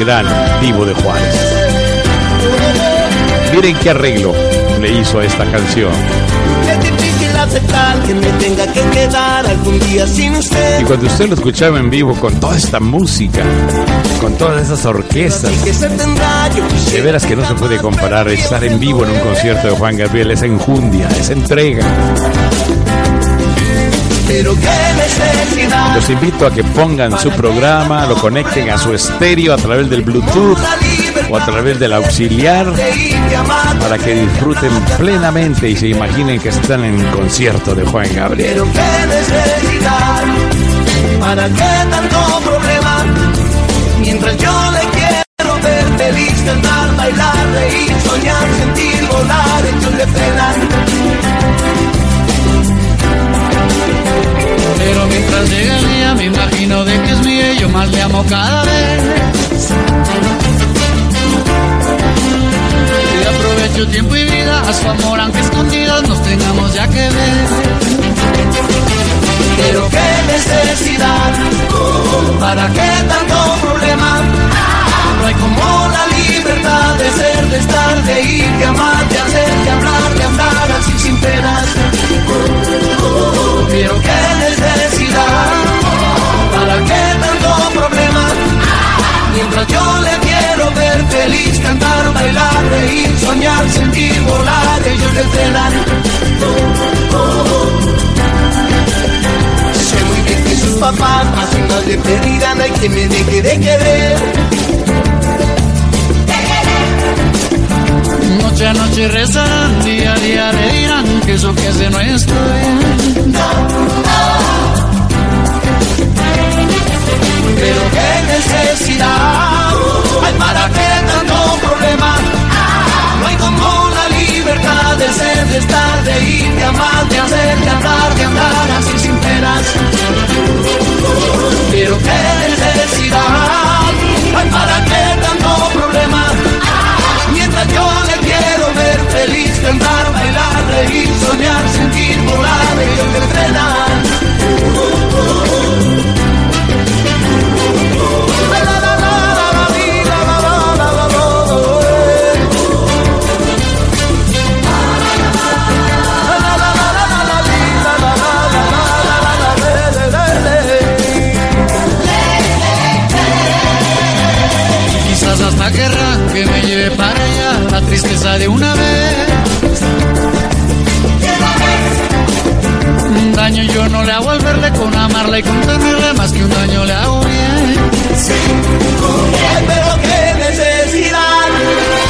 [SPEAKER 3] gran Divo de Juárez. Miren qué arreglo le hizo a esta canción.
[SPEAKER 7] Aceptar que me tenga que quedar algún día sin usted.
[SPEAKER 3] Y cuando usted lo escuchaba en vivo con toda esta música, con todas esas orquestas, de veras que no se puede comparar estar en vivo en un concierto de Juan Gabriel, esa enjundia, esa entrega.
[SPEAKER 7] Pero qué necesidad
[SPEAKER 3] Los invito a que pongan su programa, lo conecten a su estéreo a través del Bluetooth o a través del auxiliar para que disfruten plenamente y se imaginen que están en concierto de Juan Gabriel.
[SPEAKER 7] ¿Para qué tanto problema? Mientras yo le quiero ver feliz, cantar, bailar, reír, soñar, sentir, volar, hechos de pena.
[SPEAKER 13] Pero mientras llega el día me imagino de que es mío y yo más le amo cada vez. Aprovecho tiempo y vida a su amor aunque escondidas nos tengamos ya que ver.
[SPEAKER 7] Pero qué necesidad, ¿para qué tanto problema? No hay como la libertad de ser, de estar, de ir, de amar, de hacer, de hablar, de andar así sin penas. Pero qué necesidad, ¿para qué tanto problema? Mientras yo le feliz, cantar, bailar, reír, soñar, sentir, volar, ellos le frenan. Sé muy bien que sus papás más que me deje de querer.
[SPEAKER 13] Noche a noche rezarán, día a día le dirán que eso que hace no bien.
[SPEAKER 7] Pero qué necesidad hay para que de ser, de estar, de ir, de amar, de hacer, de hablar, de andar así sin penas. Pero qué necesidad para que tanto problema. Mientras yo le quiero ver feliz, cantar, bailar, reír, soñar, sentir, volar, ellos que frenan.
[SPEAKER 13] Hasta querrá que me lleve para allá la tristeza de una vez. Un daño yo no le hago al verle con amarla y con tenerle más que un daño le hago bien.
[SPEAKER 7] Ay, pero qué necesidad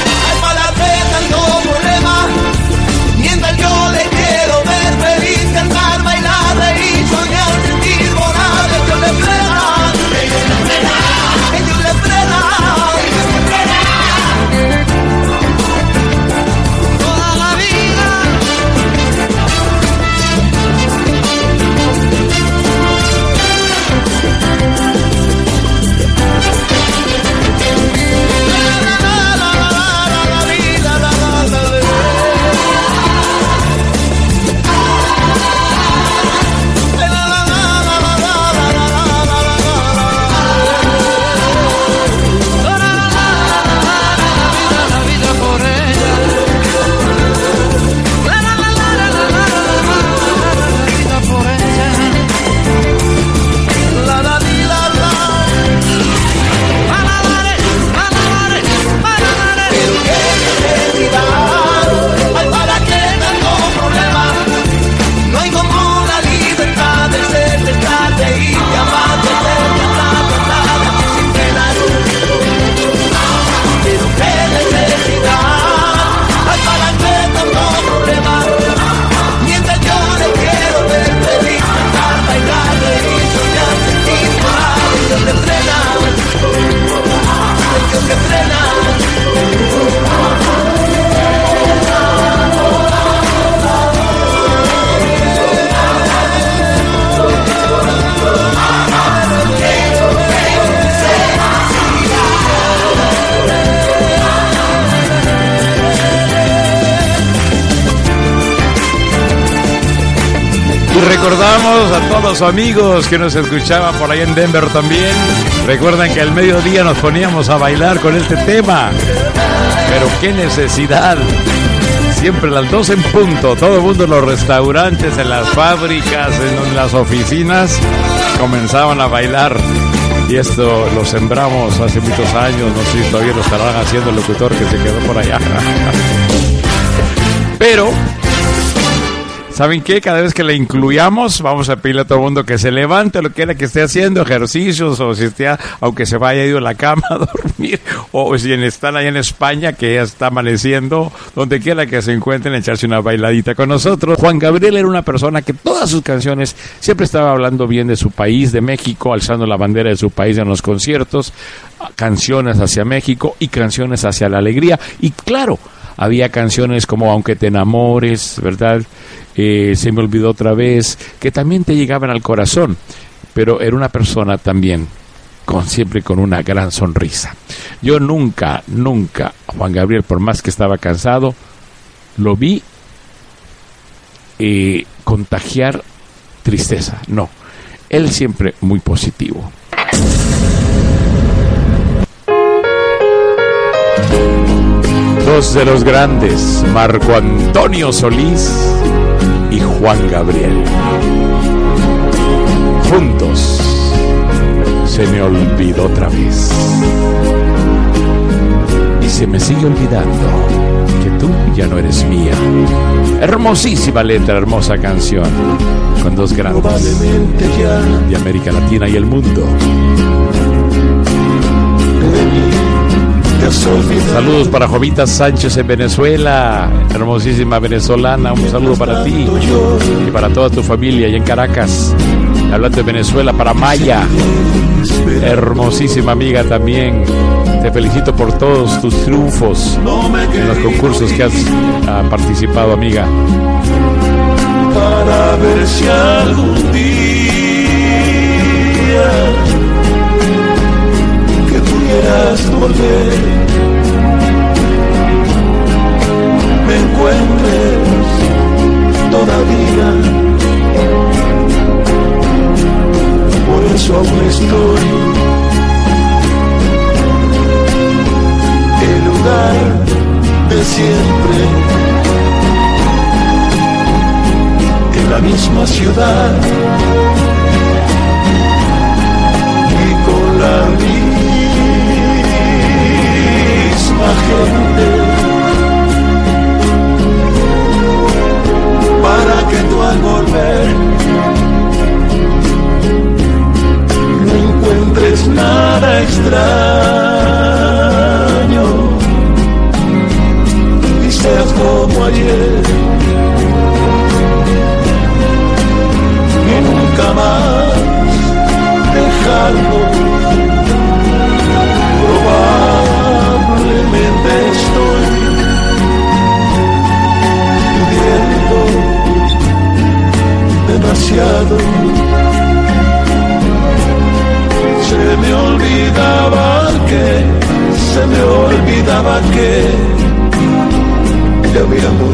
[SPEAKER 3] los amigos que nos escuchaban por ahí en Denver también. Recuerden que al mediodía nos poníamos a bailar con este tema. Pero qué necesidad. Siempre las dos en punto. Todo el mundo en los restaurantes, en las fábricas, en las oficinas, comenzaban a bailar. Y esto lo sembramos hace muchos años. No sé si todavía lo estarán haciendo el locutor que se quedó por allá. Pero ¿Saben qué? Cada vez que le incluyamos, vamos a pedirle a todo el mundo que se levante, lo quiera que esté haciendo, ejercicios, o si esté, aunque se vaya ido a la cama a dormir, o si están allá en España, que ya está amaneciendo, donde quiera que se encuentren, echarse una bailadita con nosotros. Juan Gabriel era una persona que todas sus canciones siempre estaba hablando bien de su país, de México, alzando la bandera de su país en los conciertos, canciones hacia México y canciones hacia la alegría. Y claro, había canciones como Aunque te enamores, ¿verdad? Eh, se me olvidó otra vez, que también te llegaban al corazón, pero era una persona también con siempre con una gran sonrisa. Yo nunca, nunca, Juan Gabriel, por más que estaba cansado, lo vi eh, contagiar tristeza. No, él siempre muy positivo. Dos de los grandes, Marco Antonio Solís y Juan Gabriel. Juntos se me olvidó otra vez. Y se me sigue olvidando que tú ya no eres mía. Hermosísima letra, hermosa canción. Con dos grandes de América Latina y el mundo. Saludos para Jovita Sánchez en Venezuela, hermosísima venezolana. Un saludo para ti y para toda tu familia y en Caracas. Hablando de Venezuela, para Maya, hermosísima amiga también. Te felicito por todos tus triunfos en los concursos que has ah, participado, amiga.
[SPEAKER 14] para algún día volver me encuentres todavía. Por eso aún estoy el lugar de siempre. En la misma ciudad y con la gente para que tú al volver no encuentres nada extraño. Y seas como ayer. Y nunca más dejarlo. Se me olvidaba que, se me olvidaba que ya habíamos terminado.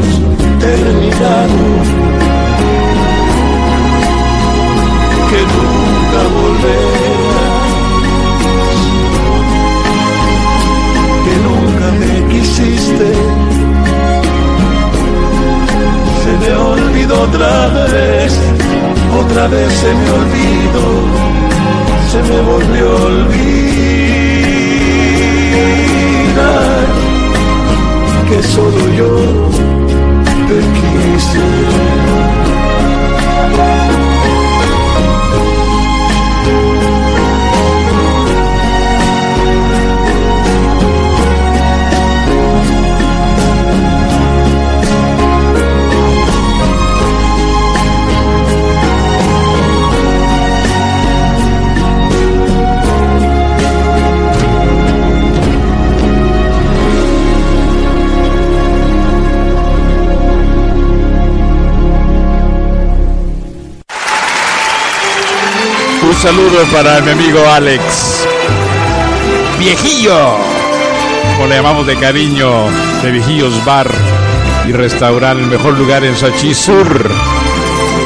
[SPEAKER 3] Saludo para mi amigo Alex. Viejillo. Como le llamamos de cariño, de Viejillos Bar y Restaurante, el mejor lugar en Sachi Sur.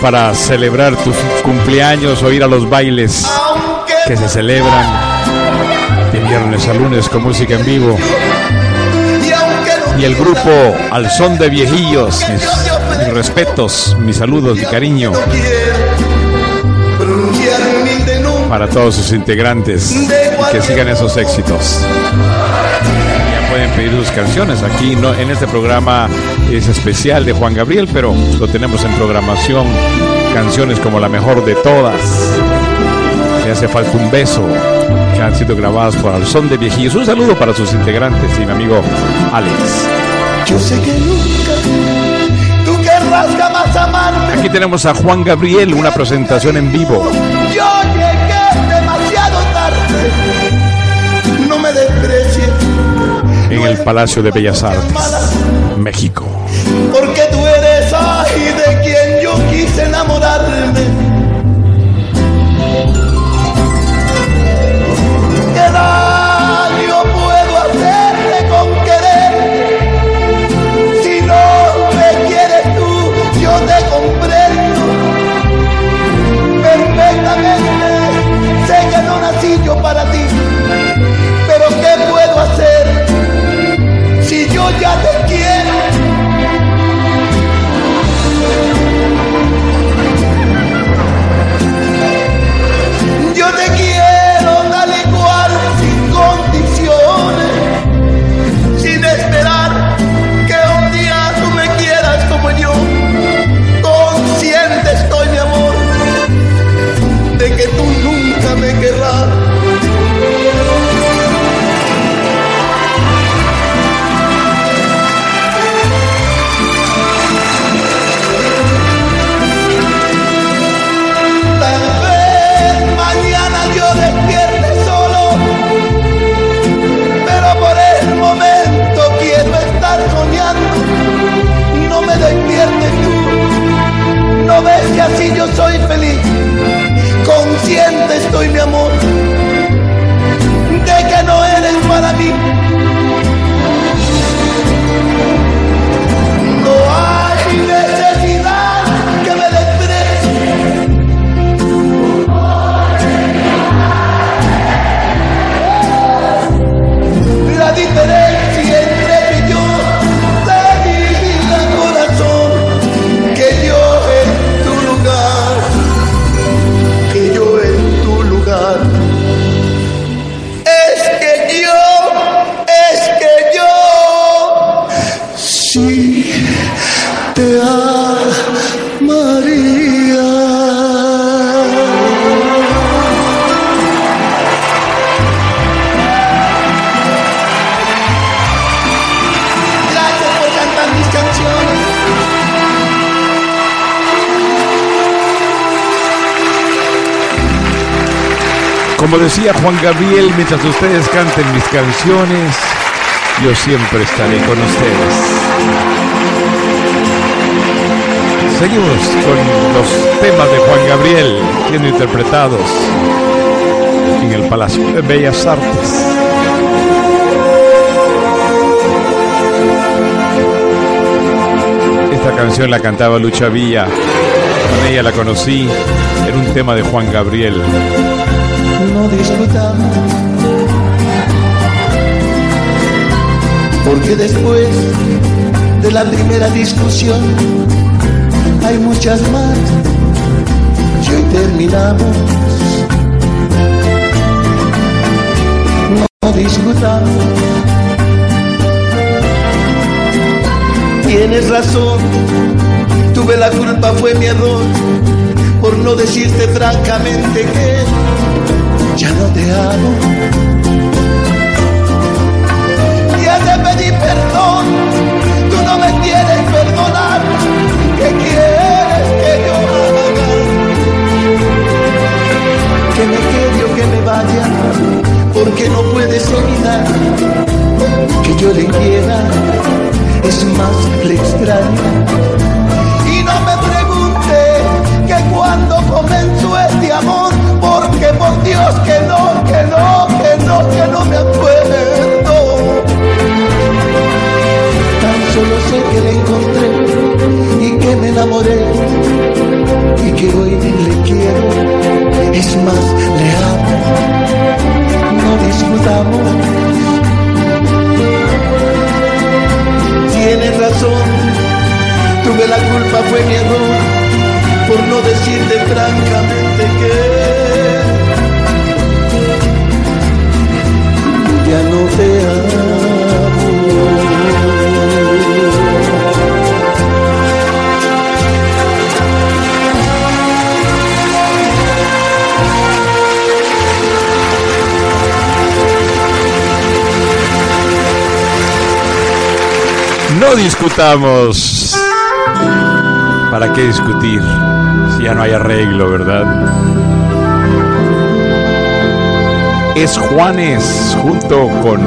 [SPEAKER 3] Para celebrar tu cumpleaños o ir a los bailes que se celebran de viernes a lunes con música en vivo. Y el grupo Al Son de Viejillos. Mis, mis respetos, mis saludos, mi cariño para todos sus integrantes que sigan esos éxitos. Ya pueden pedir sus canciones. Aquí no, en este programa es especial de Juan Gabriel, pero lo tenemos en programación. Canciones como la mejor de todas. Me hace falta un beso. Que han sido grabadas por Al Son de Viejillos. Un saludo para sus integrantes y mi amigo Alex.
[SPEAKER 14] Yo sé que nunca tú querrás jamás amarme.
[SPEAKER 3] Aquí tenemos a Juan Gabriel, una presentación en vivo. El Palacio de Bellas Artes, México.
[SPEAKER 14] así yo soy feliz. Consciente estoy, mi amor, de que
[SPEAKER 7] no eres para mí.
[SPEAKER 3] Como decía Juan Gabriel, mientras ustedes canten mis canciones, yo siempre estaré con ustedes. Seguimos con los temas de Juan Gabriel siendo interpretados en el Palacio de Bellas Artes. Esta canción la cantaba Lucha Villa. Con ella la conocí en un tema de Juan Gabriel.
[SPEAKER 7] No discutamos. Porque después de la primera discusión hay muchas más. Y hoy terminamos. No discutamos. Tienes razón, tuve la culpa, fue mi error, por no decirte francamente que ya no te amo. Ya te pedí perdón, tú no me quieres perdonar. ¿Qué quieres que yo haga? Que me quede o que me vaya, porque no puedes olvidar que yo le quiera, es más le extraña. Y no me pregunte que cuando comenzó Dios que no, que no, que no, que no me acuerdo. Tan solo sé que le encontré y que me enamoré y que hoy le quiero, es más, le amo. No discutamos. Tienes razón, tuve la culpa, fue mi error, por no decirte francamente No
[SPEAKER 3] discutamos. ¿Para qué discutir si ya no hay arreglo, verdad? Es Juanes junto con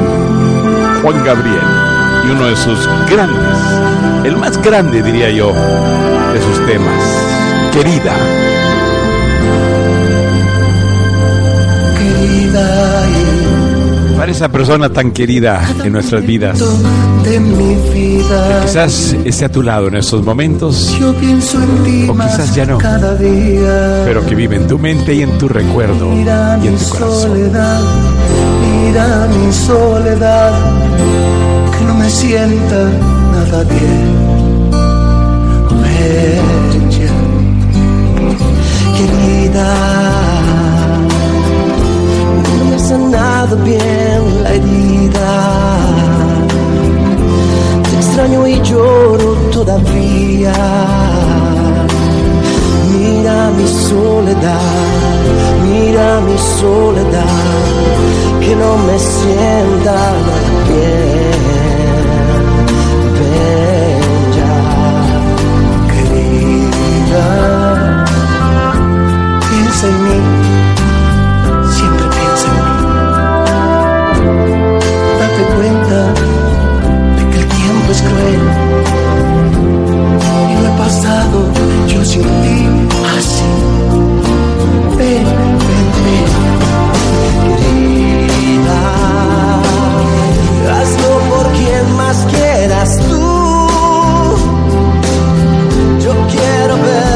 [SPEAKER 3] Juan Gabriel y uno de sus grandes, el más grande diría yo, de sus temas. Querida.
[SPEAKER 7] querida
[SPEAKER 3] Esa persona tan querida en nuestras vidas,
[SPEAKER 7] vida.
[SPEAKER 3] quizás esté a tu lado en estos momentos,
[SPEAKER 7] Yo pienso en ti
[SPEAKER 3] o quizás ya no,
[SPEAKER 7] cada día.
[SPEAKER 3] pero que vive en tu mente y en tu recuerdo
[SPEAKER 7] Mira
[SPEAKER 3] y en
[SPEAKER 7] mi
[SPEAKER 3] tu corazón.
[SPEAKER 7] soledad, mira mi soledad, que no me sienta nada bien. Querida, sanado bien la herida. Te extraño y lloro todavía. Mira mi soledad, mira mi soledad, que no me sienta bien. Querida, piensa en mí, Y no he pasado yo sin ti así. Ven, ven, ven,
[SPEAKER 3] querida. Hazlo por quien más quieras tú. Yo quiero ver.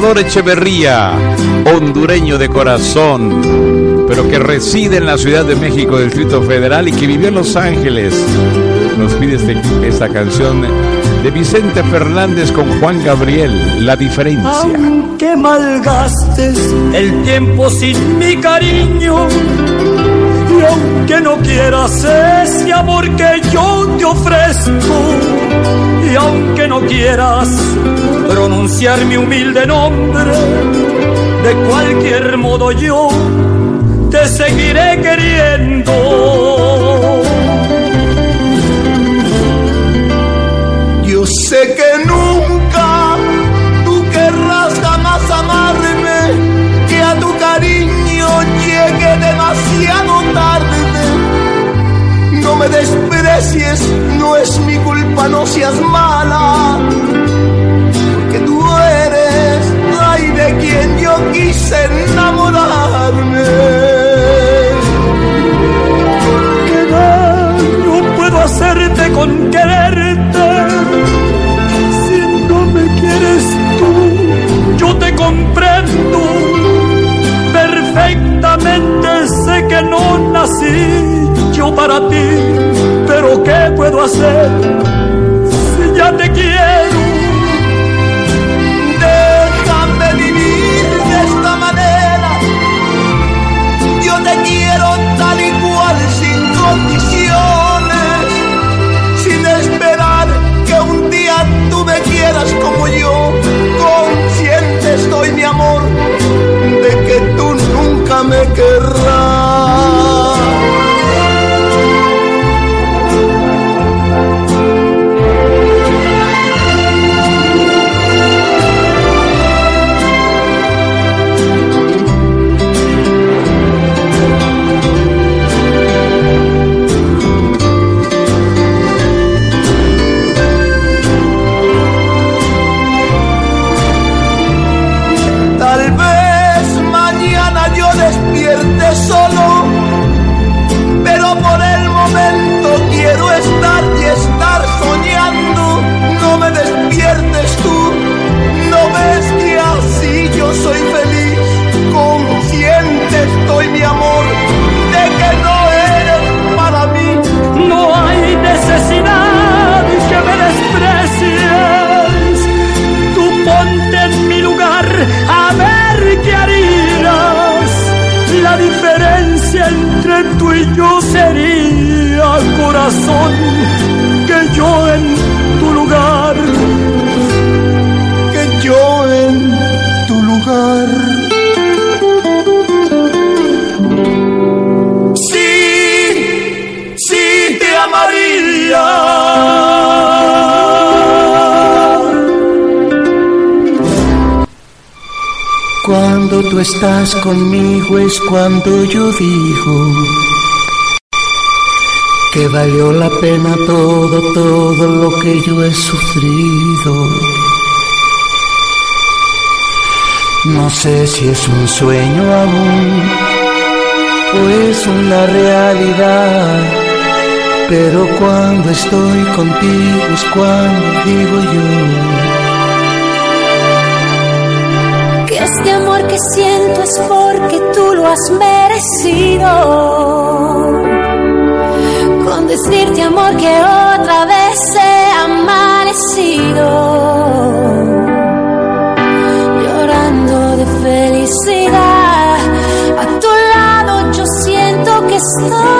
[SPEAKER 3] Echeverría, hondureño de corazón, pero que reside en la Ciudad de México, Distrito Federal, y que vivió en Los Ángeles. Nos pide este- esta canción de Vicente Fernández con Juan Gabriel, La Diferencia.
[SPEAKER 15] Aunque malgastes el tiempo sin mi cariño y aunque no quieras amor que yo te ofrezco y aunque no quieras pronunciar mi humilde nombre, de cualquier modo yo te seguiré queriendo.
[SPEAKER 7] Yo sé que nunca tú querrás jamás amarme, que a tu cariño llegue demasiado tarde. No me desprecies, no seas mala, porque tú eres, ay, de quien yo quise enamorarme.
[SPEAKER 15] ¿Qué daño puedo hacerte con quererte? Si no me quieres tú, yo te comprendo. Perfectamente sé que no nací yo para ti, pero ¿qué puedo hacer
[SPEAKER 7] estás conmigo es cuando yo digo que valió la pena todo, todo lo que yo he sufrido. No sé si es un sueño aún o es una realidad, pero cuando estoy contigo es cuando digo yo.
[SPEAKER 16] Este amor que siento es porque tú lo has merecido. Con decirte amor que otra vez he amanecido. Llorando de felicidad. A tu lado yo siento que estoy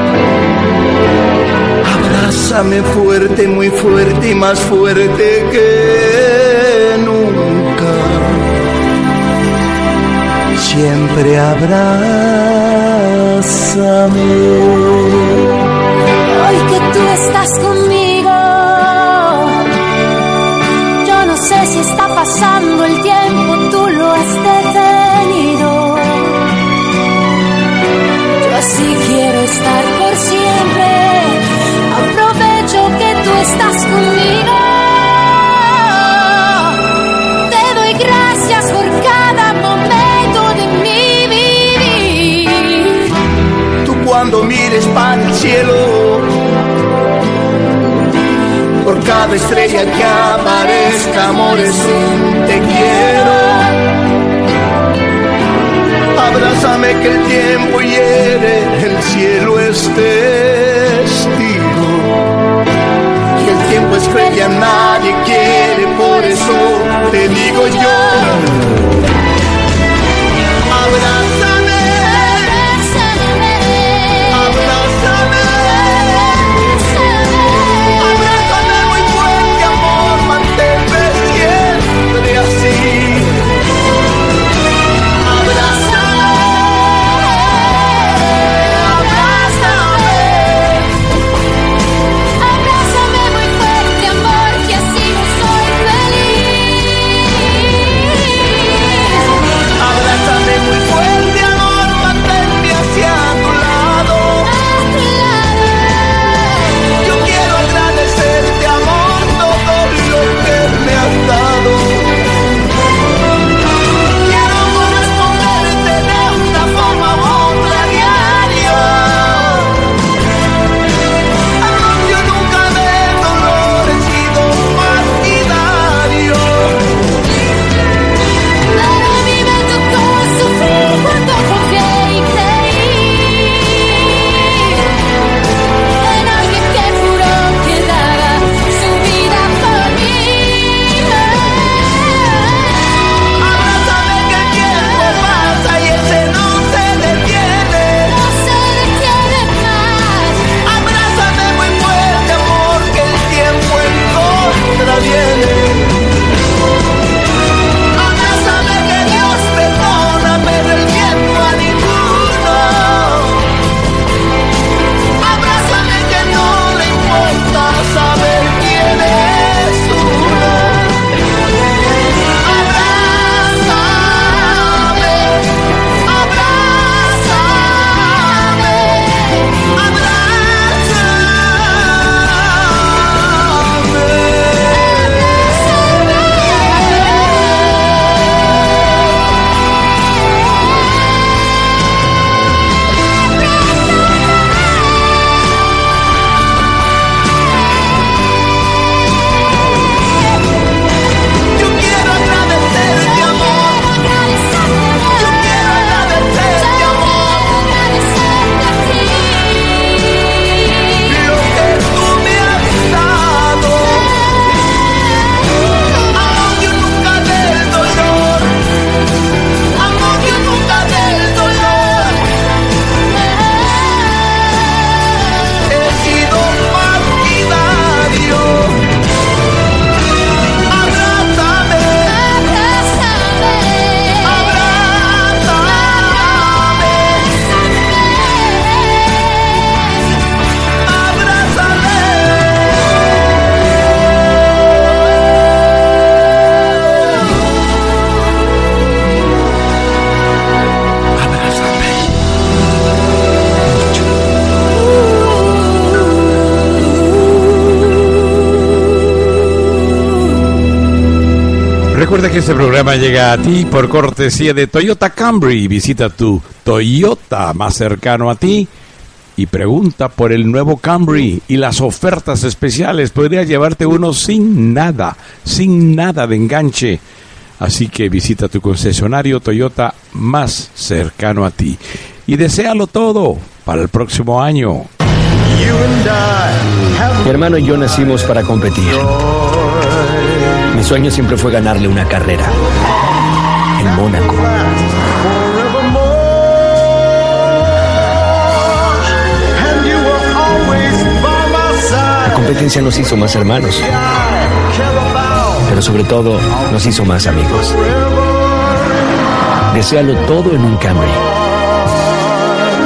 [SPEAKER 7] Abrázame fuerte, muy fuerte y más fuerte que nunca. siempre abrázame.
[SPEAKER 17] Hoy que tú estás conmigo, yo no sé si está pasando el tiempo, tú lo has detenido. Yo así quiero estar estás conmigo. Te doy gracias por cada momento de mi vivir.
[SPEAKER 7] Tú cuando mires para el cielo, por cada estrella que aparezca, amores, te quiero. Abrázame que el tiempo hiere, el cielo es testigo. Que el tiempo es cruel y a nadie quiere, por eso te digo yo.
[SPEAKER 3] Llega a ti por cortesía de Toyota Camry. Visita tu Toyota más cercano a ti y pregunta por el nuevo Camry y las ofertas especiales. Podrías llevarte uno sin nada, sin nada de enganche. Así que visita tu concesionario Toyota más cercano a ti y deséalo todo para el próximo año.
[SPEAKER 18] Mi hermano y yo nacimos para competir. Mi sueño siempre fue ganarle una carrera en Mónaco. La competencia nos hizo más hermanos, pero sobre todo nos hizo más amigos. Desealo todo en un Camry.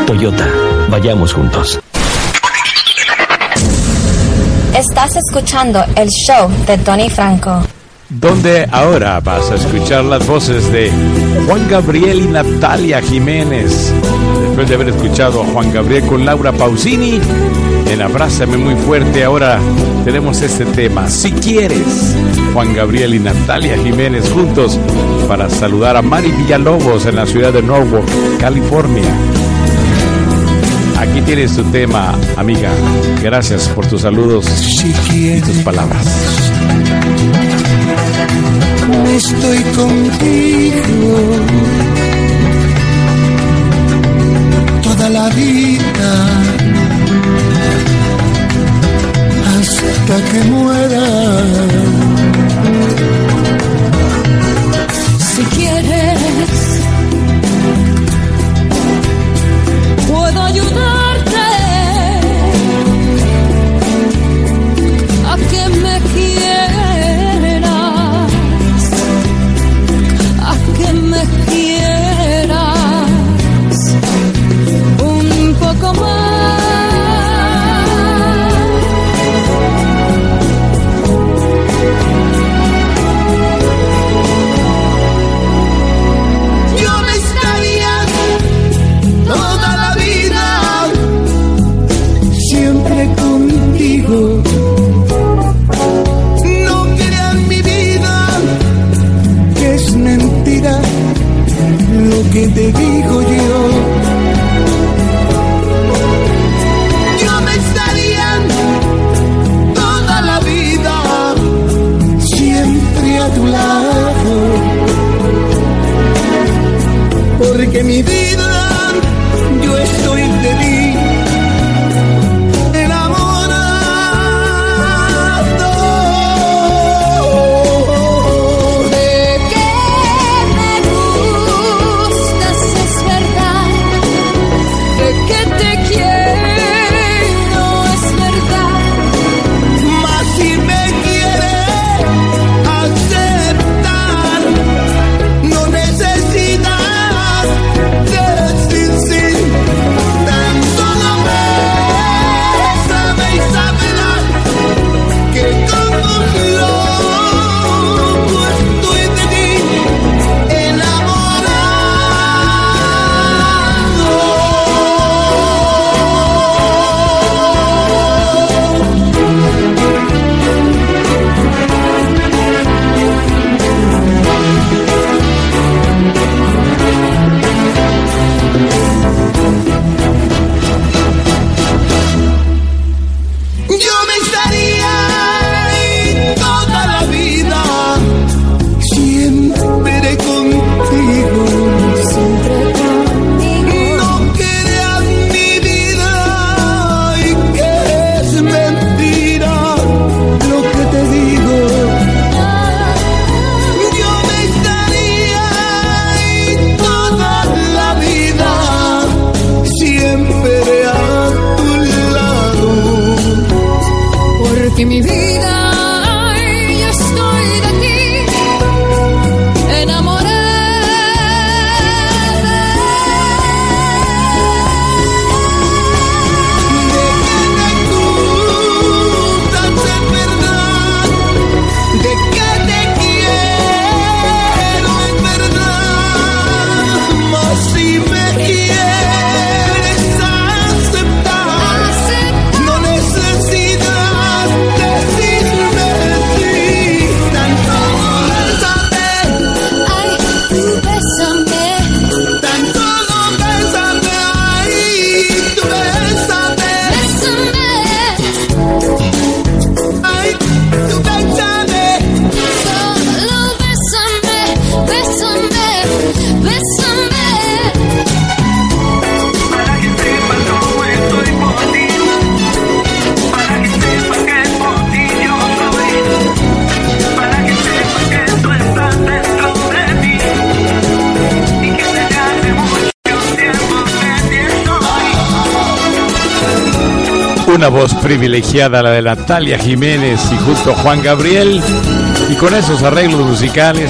[SPEAKER 18] Toyota, vayamos juntos.
[SPEAKER 17] Estás escuchando el show de Tony Franco
[SPEAKER 3] donde ahora vas a escuchar las voces de Juan Gabriel y Natalia Jiménez. Después de haber escuchado a Juan Gabriel con Laura Pausini, en Abrázame muy fuerte, ahora tenemos este tema. Si quieres, Juan Gabriel y Natalia Jiménez juntos para saludar a Mari Villalobos en la ciudad de Norwalk, California. Aquí tienes tu tema, amiga. Gracias por tus saludos y tus palabras
[SPEAKER 19] estoy contigo toda la vida hasta que muera.
[SPEAKER 16] Si quieres, puedo
[SPEAKER 7] ayudar.
[SPEAKER 3] una voz privilegiada, la de Natalia Jiménez y junto a Juan Gabriel. Y con esos arreglos musicales,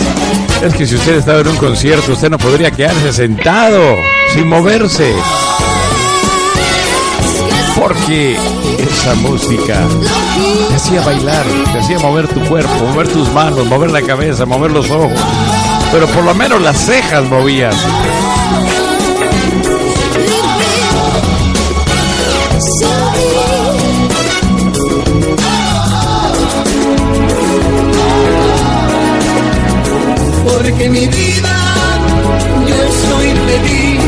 [SPEAKER 3] es que si usted estaba en un concierto, usted no podría quedarse sentado, sin moverse. Porque esa música te hacía bailar, te hacía mover tu cuerpo, mover tus manos, mover la cabeza, mover los ojos. Pero por lo menos las cejas
[SPEAKER 7] movías. Mi vida yo soy feliz.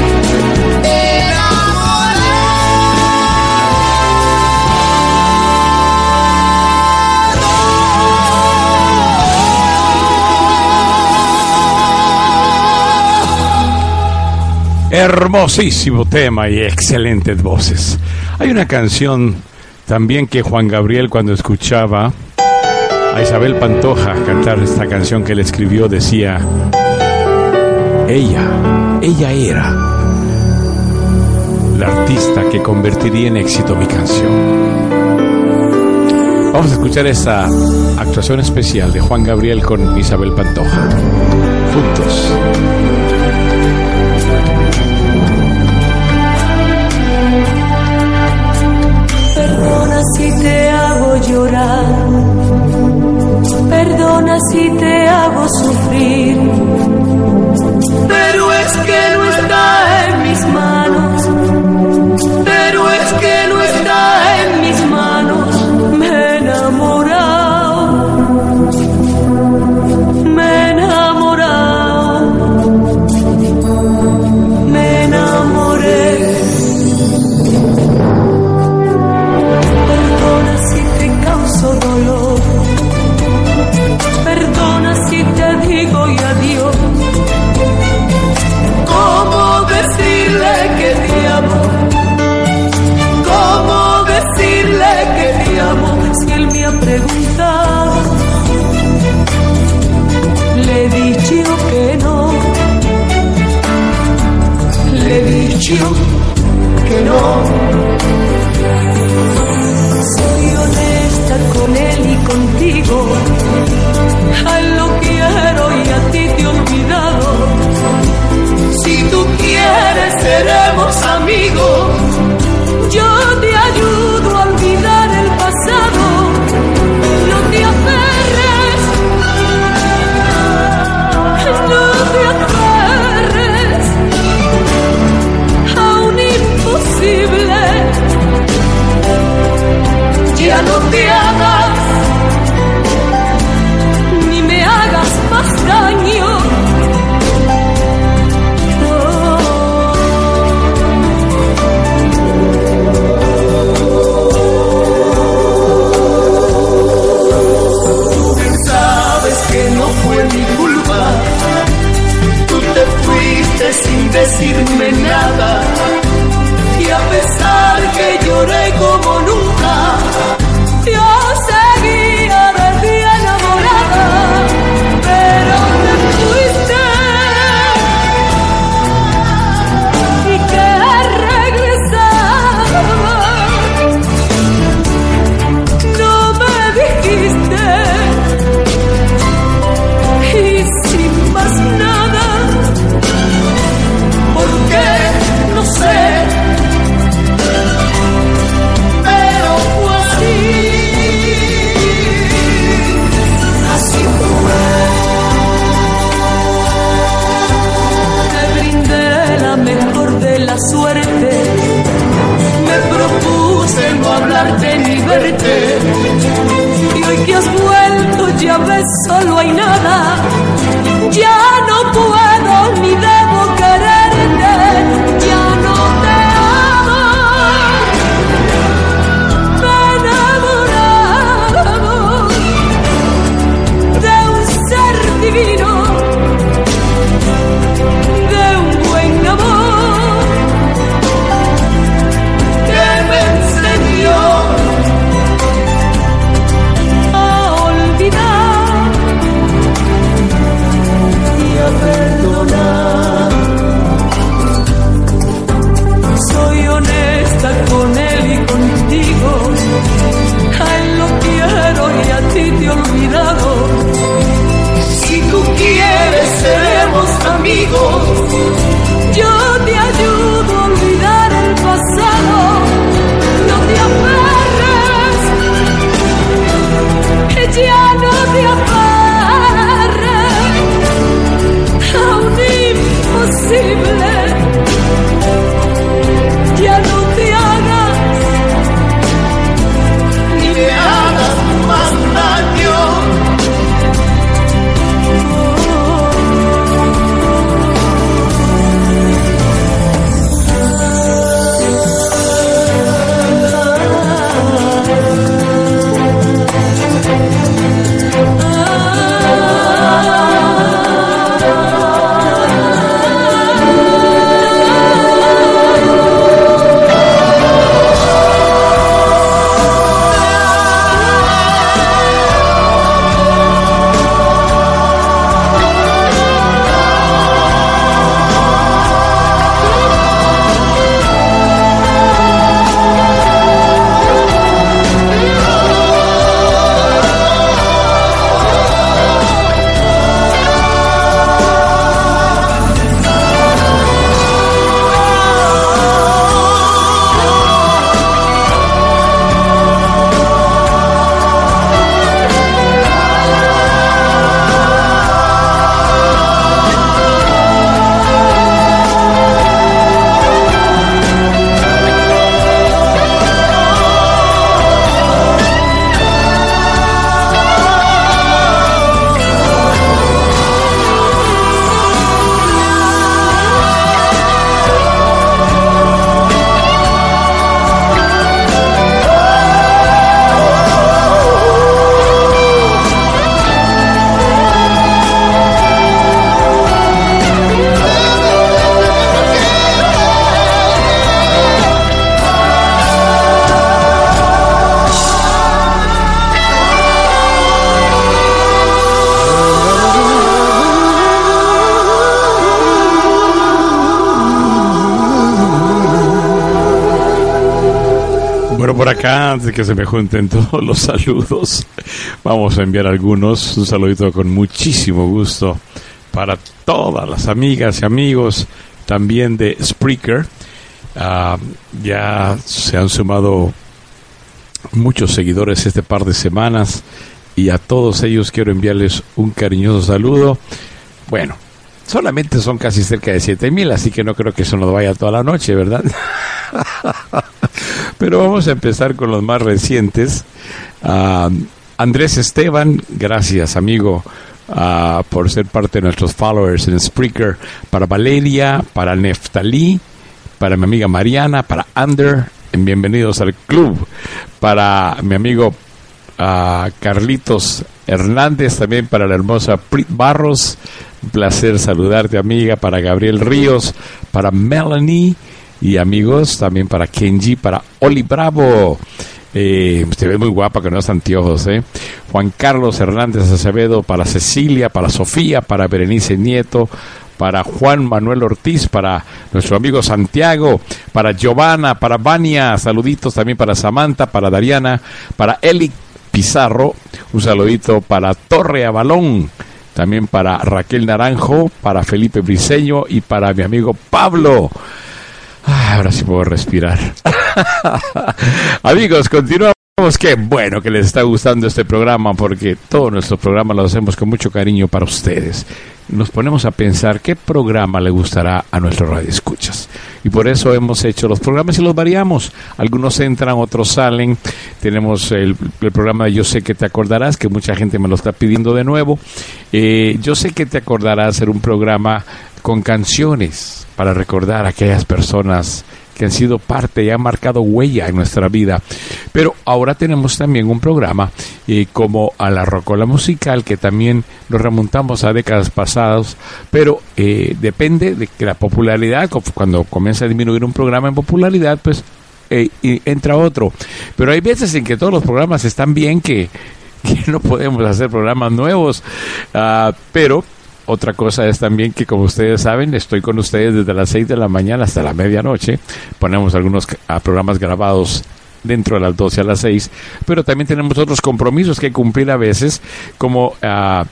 [SPEAKER 3] Hermosísimo tema y excelentes voces. Hay una canción también que Juan Gabriel cuando escuchaba a Isabel Pantoja cantar esta canción que él escribió decía, ella, ella era la artista que convertiría en éxito mi canción. Vamos a escuchar esta actuación especial de Juan Gabriel con Isabel Pantoja. Juntos.
[SPEAKER 10] Perdona si te hago llorar, perdona si te hago sufrir, contigo. A él lo quiero y a ti te he olvidado. Si tú quieres, seremos amigos. Yo te ayudo a olvidar el pasado. No te aferres. No te aferres a un imposible ya no te
[SPEAKER 7] decirme nada. Y a pesar que lloré como solo hay nada
[SPEAKER 3] antes que se me junten todos los saludos, vamos a enviar algunos. Un saludito con muchísimo gusto para todas las amigas y amigos también de Spreaker. Ah, ya se han sumado muchos seguidores este par de semanas y a todos ellos quiero enviarles un cariñoso saludo. Bueno, solamente son casi cerca de 7 mil, así que no creo que eso nos vaya toda la noche, ¿verdad? Pero vamos a empezar con los más recientes. Ah, Andrés Esteban, gracias amigo ah, por ser parte de nuestros followers en Spreaker. Para Valeria, para Neftalí, para mi amiga Mariana, para Ander, bienvenidos al club. Para mi amigo ah, Carlitos Hernández, también para la hermosa Prit Barros. Un placer saludarte, amiga. Para Gabriel Ríos, para Melanie y amigos, también para Kenji, para Oli Bravo. Eh, se ve muy guapa con los anteojos, ¿eh? Juan Carlos Hernández Acevedo, para Cecilia, para Sofía, para Berenice Nieto, para Juan Manuel Ortiz, para nuestro amigo Santiago, para Giovanna, para Vania, saluditos también para Samantha, para Dariana, para Eli Pizarro, un saludito para Torre Avalón, también para Raquel Naranjo, para Felipe Briseño y para mi amigo Pablo. Ah, ahora sí puedo respirar. Amigos, continuamos. Qué bueno que les está gustando este programa porque todos nuestros programas los hacemos con mucho cariño para ustedes. Nos ponemos a pensar qué programa le gustará a nuestro radio escuchas. Y por eso hemos hecho los programas y los variamos. Algunos entran, otros salen. Tenemos el, programa de Yo sé que te acordarás, que mucha gente me lo está pidiendo de nuevo. Eh, Yo sé que te acordarás ser un programa con canciones para recordar a aquellas personas que han sido parte y han marcado huella en nuestra vida. Pero ahora tenemos también un programa eh, como a la Rocola Musical, que también nos remontamos a décadas pasadas, pero eh, depende de que la popularidad, cuando comienza a disminuir un programa en popularidad, pues eh, y entra otro. Pero hay veces en que todos los programas están bien que, no podemos hacer programas nuevos, uh, pero otra cosa es también que, como ustedes saben, estoy con ustedes desde las 6 de la mañana hasta la medianoche. Ponemos algunos programas grabados dentro de las 12 a las 6, pero también tenemos otros compromisos que cumplir a veces, como uh,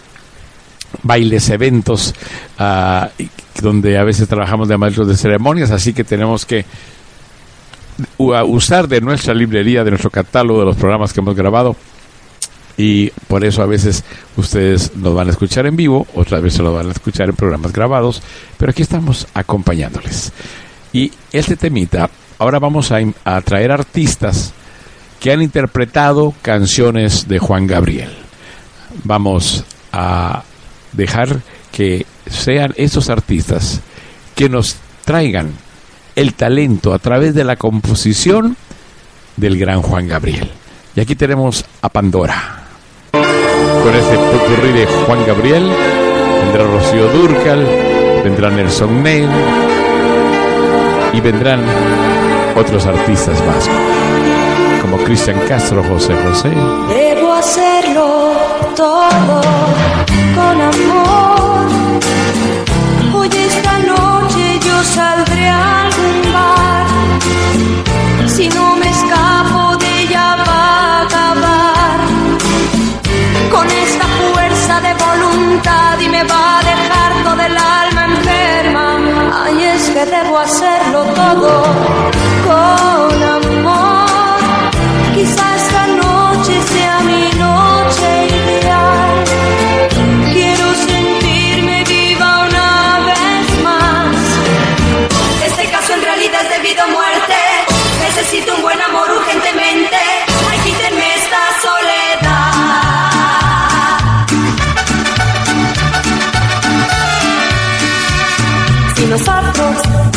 [SPEAKER 3] bailes, eventos, uh, donde a veces trabajamos de maestros de ceremonias, así que tenemos que usar de nuestra librería, de nuestro catálogo de los programas que hemos grabado y por eso a veces ustedes nos van a escuchar en vivo, otras veces lo van a escuchar en programas grabados, pero aquí estamos acompañándoles. Y este temita, ahora vamos a, a traer artistas que han interpretado canciones de Juan Gabriel. Vamos a dejar que sean esos artistas que nos traigan el talento a través de la composición del gran Juan Gabriel. Y aquí tenemos a Pandora con este popurrí de Juan Gabriel, vendrá Rocío Durcal, vendrá Nelson Neil y vendrán otros artistas más, como Cristian Castro, José José.
[SPEAKER 16] Debo hacerlo todo con amor. Hoy esta noche yo saldré a algún bar. Si no y me va a dejar todo el alma enferma. Ay, es que debo hacerlo todo con amor. Quizá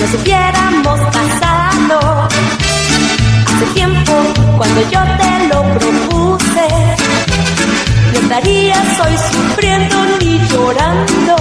[SPEAKER 16] nosotros nos hubiéramos pasado hace tiempo cuando yo te lo propuse, no estarías hoy sufriendo ni llorando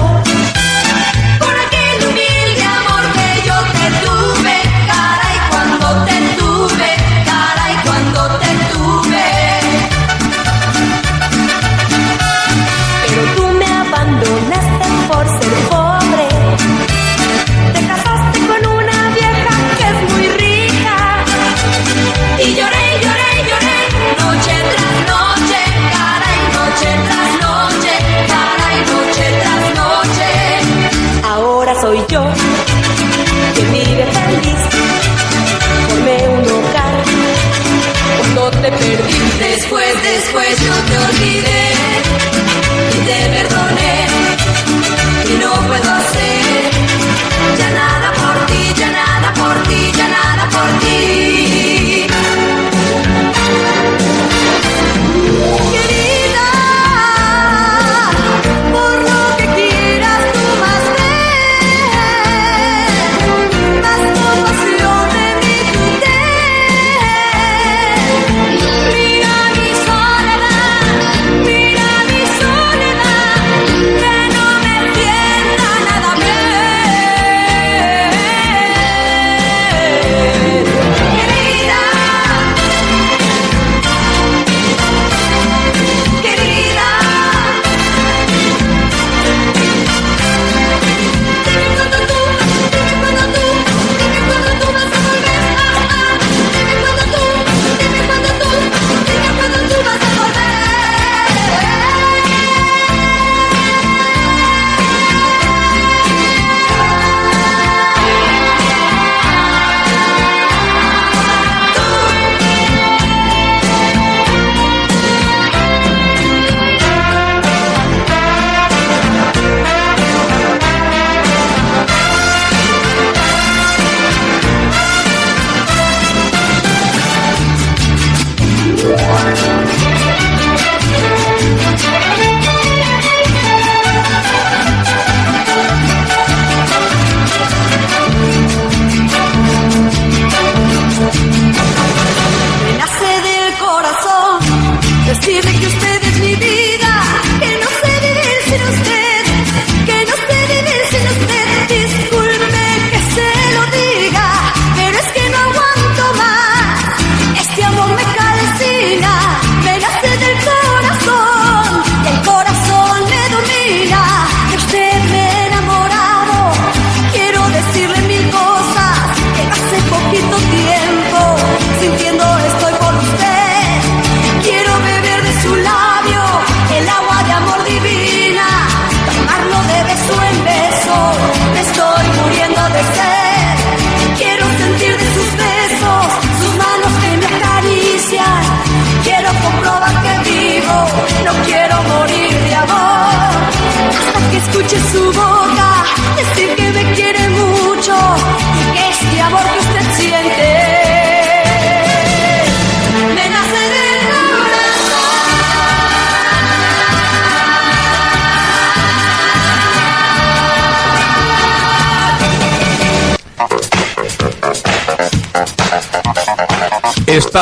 [SPEAKER 16] pues yo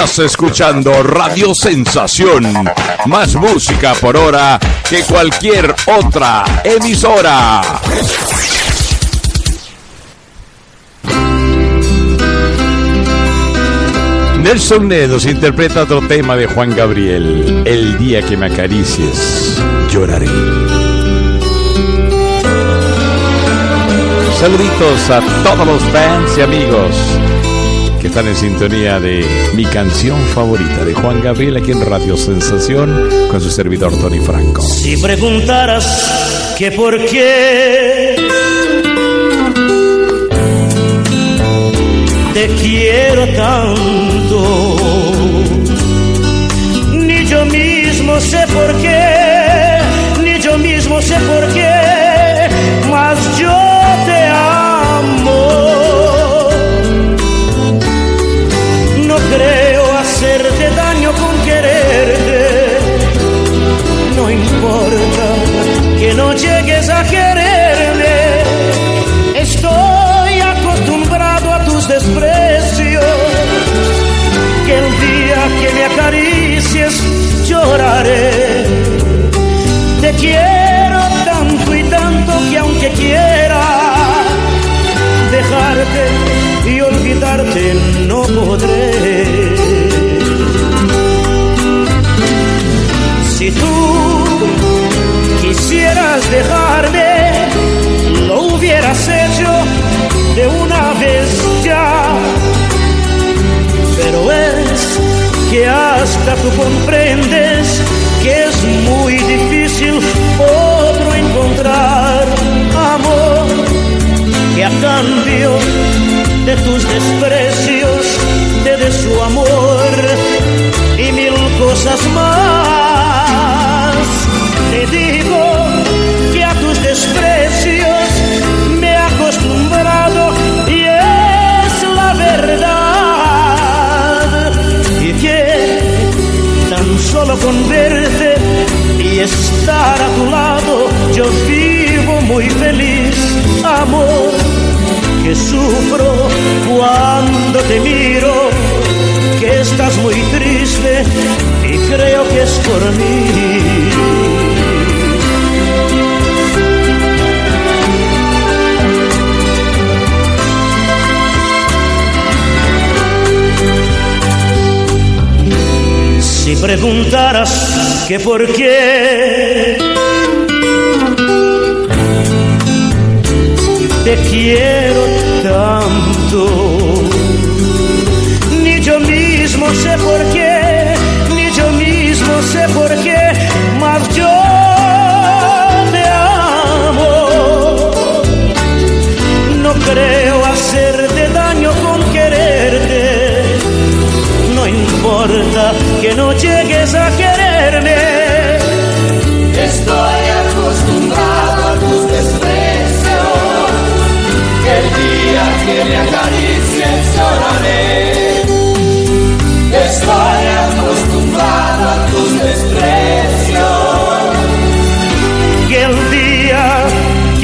[SPEAKER 3] Estás escuchando Radio Sensación. Más música por hora que cualquier otra emisora. Nelson Nedos interpreta otro tema de Juan Gabriel. El día que me acaricies, lloraré. Saluditos a todos los fans y amigos que están en sintonía de mi canción favorita de Juan Gabriel aquí en Radio Sensación con su servidor Tony Franco.
[SPEAKER 20] Si preguntaras que por qué te quiero tanto, ni yo mismo sé por qué, ni yo mismo sé por qué, mas yo creo hacerte daño con quererte. No importa que no llegues a quererme. Estoy acostumbrado a tus desprecios. Que el día que me acaricies lloraré. Te quiero tanto y tanto que aunque quiera dejarte y olvidarte no podré. Si tú quisieras dejarme, lo hubieras hecho de una vez ya. Pero es que hasta tú comprendes que es muy difícil otro encontrar a cambio de tus desprecios te dé su amor y mil cosas más. Te digo que a tus desprecios me he acostumbrado y es la verdad. Y que tan solo con verte y estar a tu lado yo vivo muy feliz, amor, que sufro cuando te miro, que estás muy triste y creo que es por mí. Si preguntaras que por qué te quiero tanto, ni yo mismo sé por qué, ni yo mismo sé por qué, mas yo te amo. No creo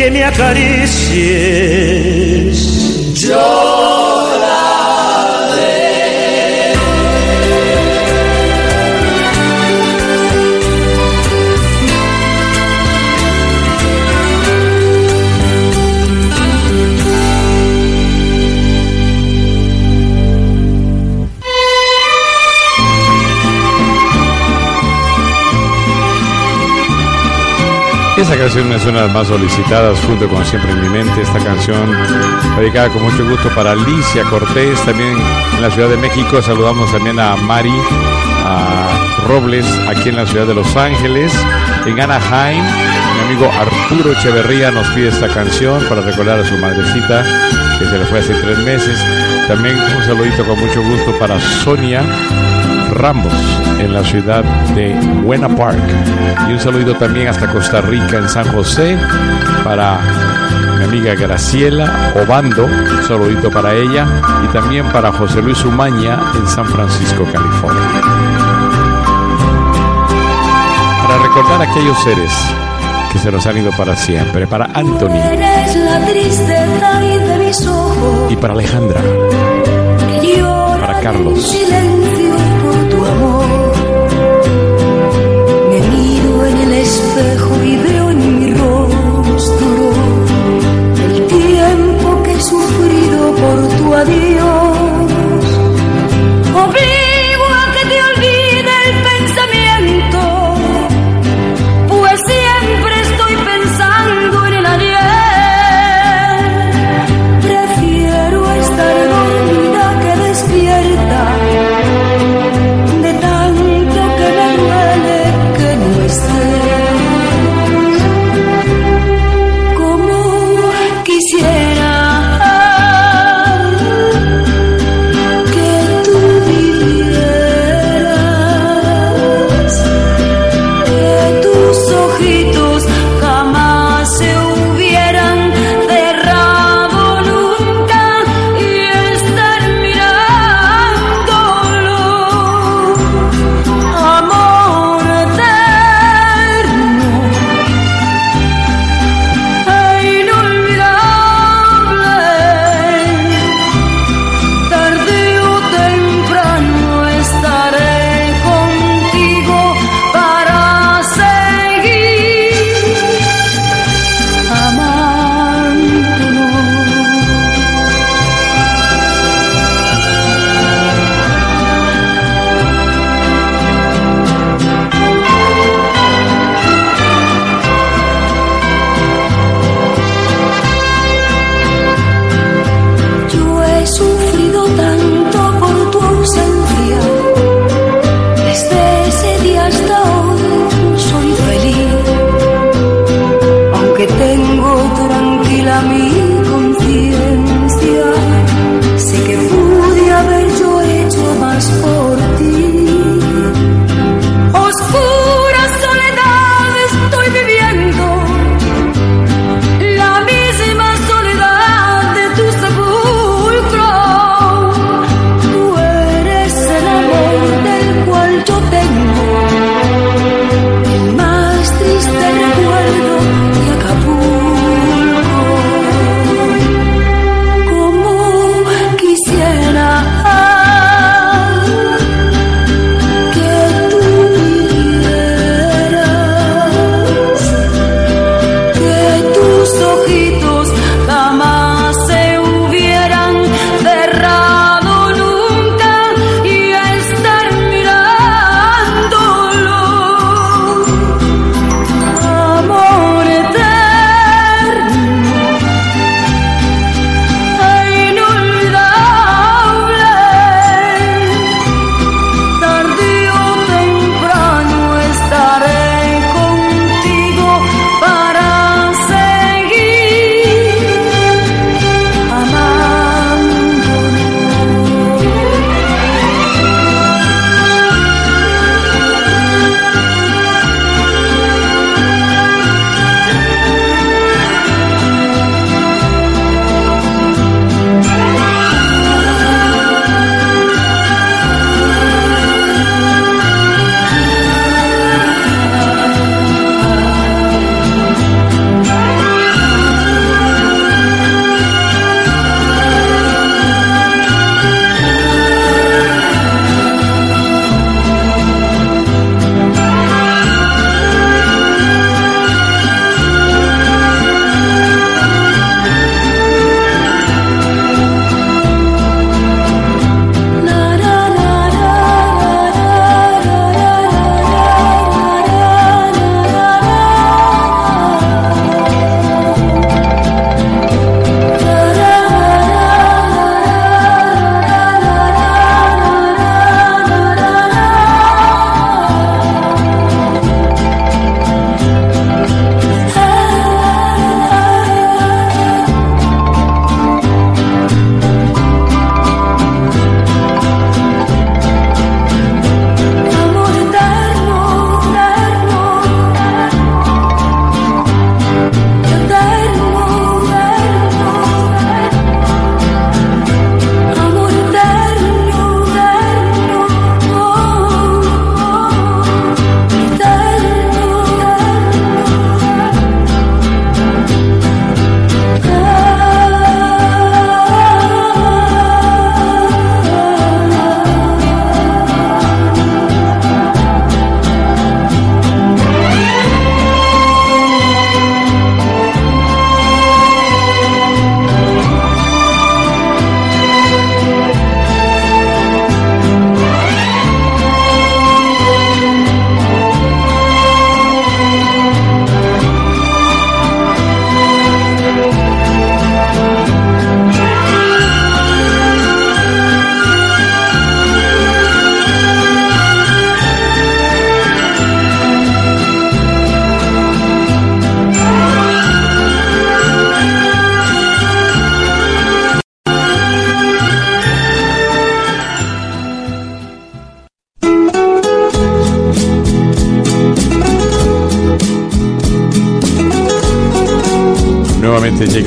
[SPEAKER 20] que
[SPEAKER 4] me acaricies
[SPEAKER 3] Esa canción es una de las más solicitadas junto con Siempre en mi mente. Esta canción dedicada con mucho gusto para Alicia Cortés, también en la Ciudad de México. Saludamos también a Mari, a Robles, aquí en la ciudad de Los Ángeles. En Anaheim, mi amigo Arturo Echeverría nos pide esta canción para recordar a su madrecita que se le fue hace tres meses. También un saludito con mucho gusto para Sonia Ramos en la ciudad de Buena Park. Y un saludito también hasta Costa Rica en San José para mi amiga Graciela Obando, un saludito para ella y también para José Luis Umaña en San Francisco, California. Para recordar a aquellos seres que se nos han ido para siempre, para Anthony
[SPEAKER 16] y de mis ojos
[SPEAKER 3] y para Alejandra, para Carlos.
[SPEAKER 16] Por tu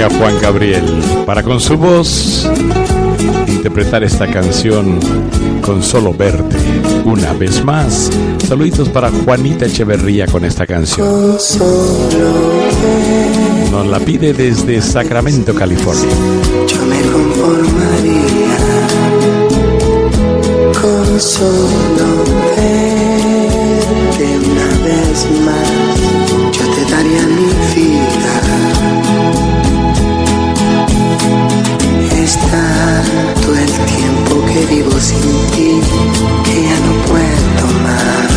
[SPEAKER 3] Juan Gabriel para con su voz interpretar esta canción con solo verte una vez más. Saluditos para Juanita Echeverría con esta canción. Nos la pide desde Sacramento, California.
[SPEAKER 10] Yo me conformaría con solo verte una vez más. Yo te daría mi vida. Vivo sin ti que ya no puedo más.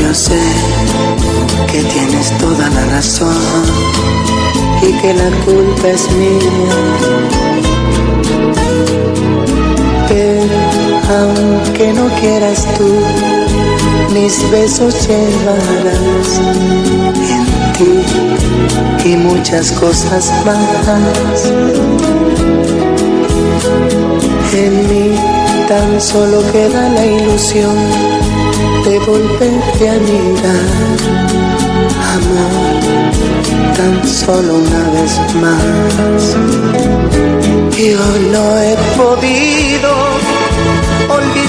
[SPEAKER 10] Yo sé que tienes toda la razón y que la culpa es mía. Pero aunque no quieras tú, mis besos llevarás y muchas cosas más. En mí tan solo queda la ilusión de volverte a mirar, amor, tan solo una vez más. Yo no he podido olvidar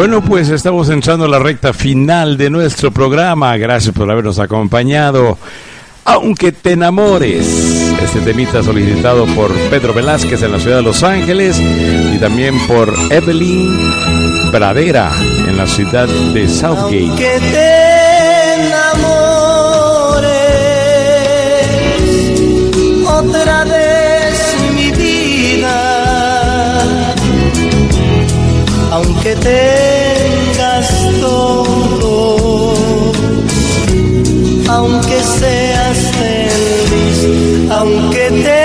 [SPEAKER 3] Bueno, pues estamos entrando a la recta final de nuestro programa. Gracias por habernos acompañado. Aunque te enamores. Este temita solicitado por Pedro Velázquez en la ciudad de Los Ángeles y también por Evelyn Pradera en la ciudad de Southgate.
[SPEAKER 7] Que te enamores otra vez mi vida, aunque tengas todo, aunque seas feliz, aunque te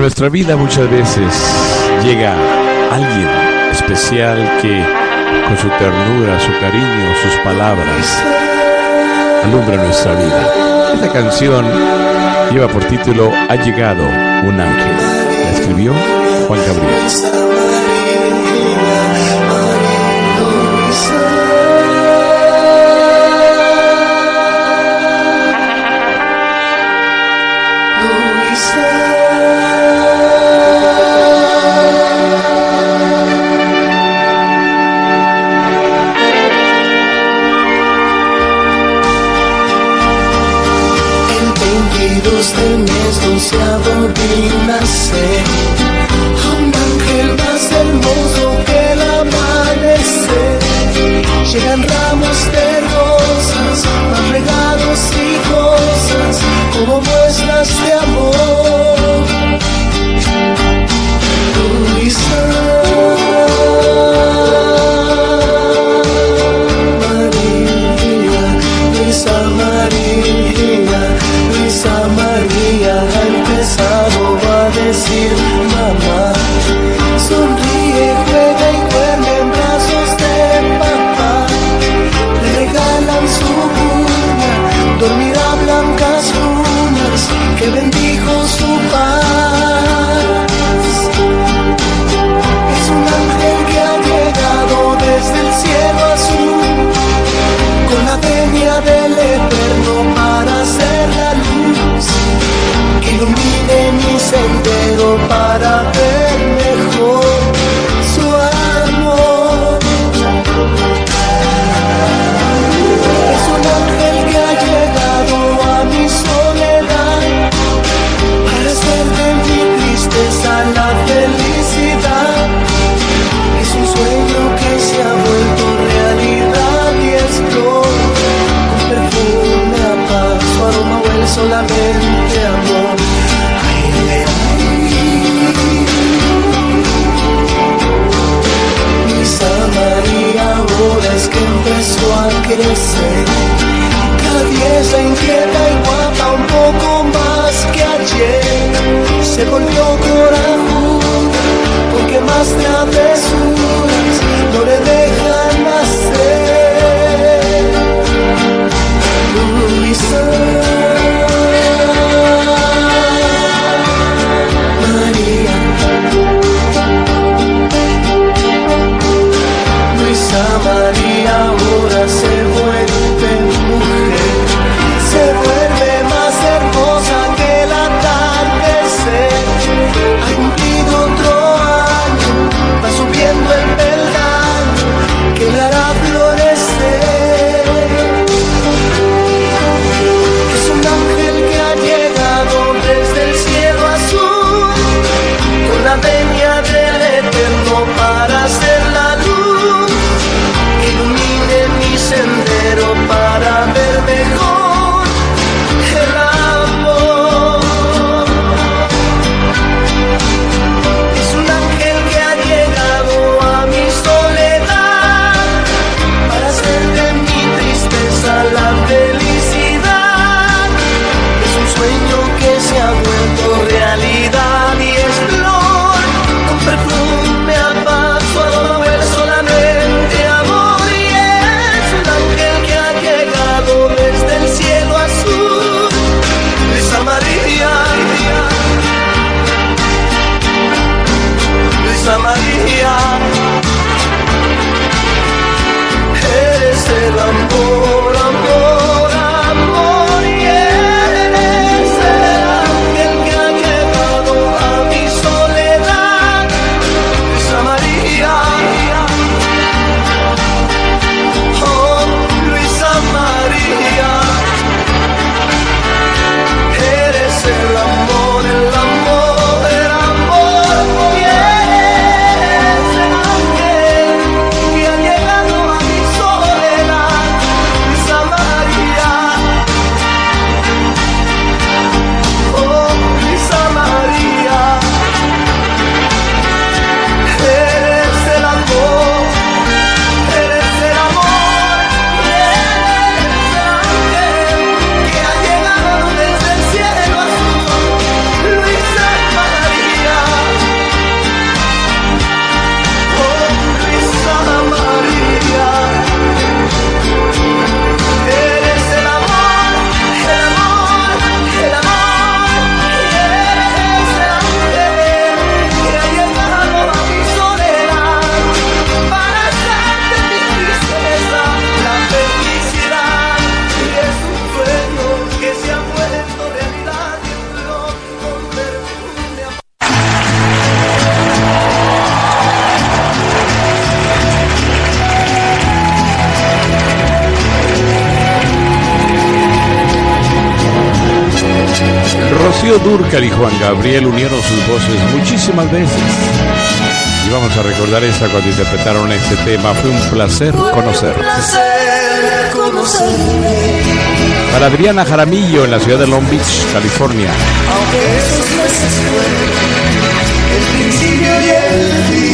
[SPEAKER 7] nuestra vida muchas veces llega alguien especial que con su ternura, su cariño, sus palabras alumbra nuestra vida. Esta canción lleva por título Ha llegado un ángel. La escribió Juan Gabriel.
[SPEAKER 21] se volvió corajuda porque más
[SPEAKER 3] te advertí. Interpretaron este tema. Fue un placer conocer.
[SPEAKER 7] placer conocerte.
[SPEAKER 3] Para Adriana Jaramillo en la ciudad de Long Beach, California.
[SPEAKER 7] Aunque esos meses fueron el principio y el fin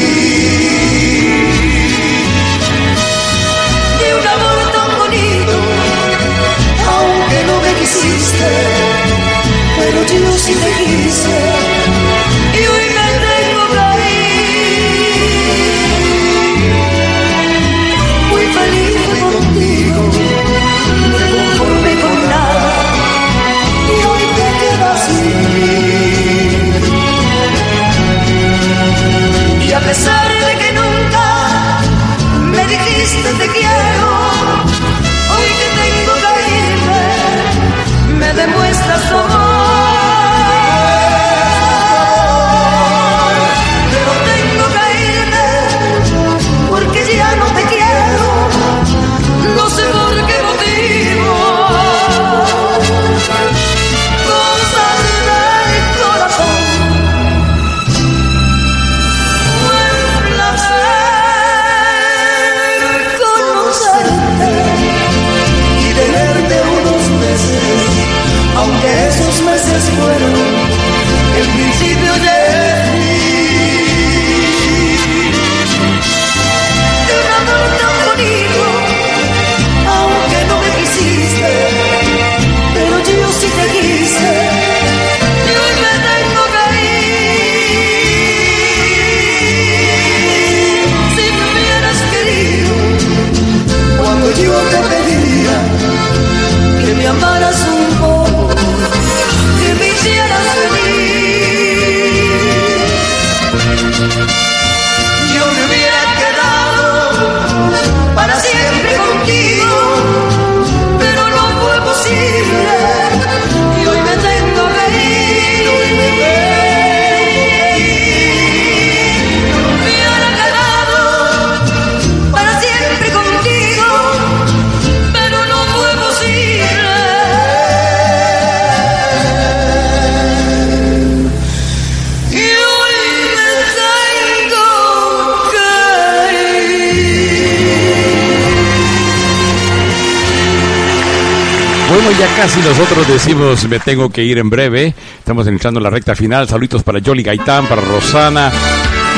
[SPEAKER 7] ya
[SPEAKER 3] casi nosotros decimos me tengo que ir en breve. Estamos entrando en la recta final. Saluditos para Jolly Gaitán, para Rosana.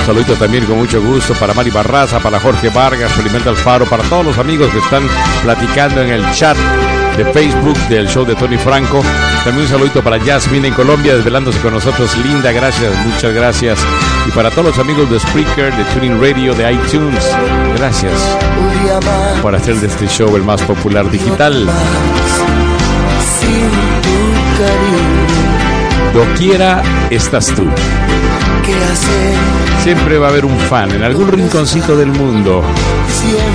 [SPEAKER 3] Saluditos también con mucho gusto para Mari Barraza, para Jorge Vargas, Felimenta Alfaro, para todos los amigos que están platicando en el chat de Facebook del show de Tony Franco. También un saludito para Jasmine en Colombia, desvelándose con nosotros. Linda, gracias, muchas gracias. Y para todos los amigos de Spreaker, de Tuning Radio, de iTunes, gracias por hacer de este show el más popular digital. Doquiera estás tú. Siempre va a haber un fan en algún rinconcito del mundo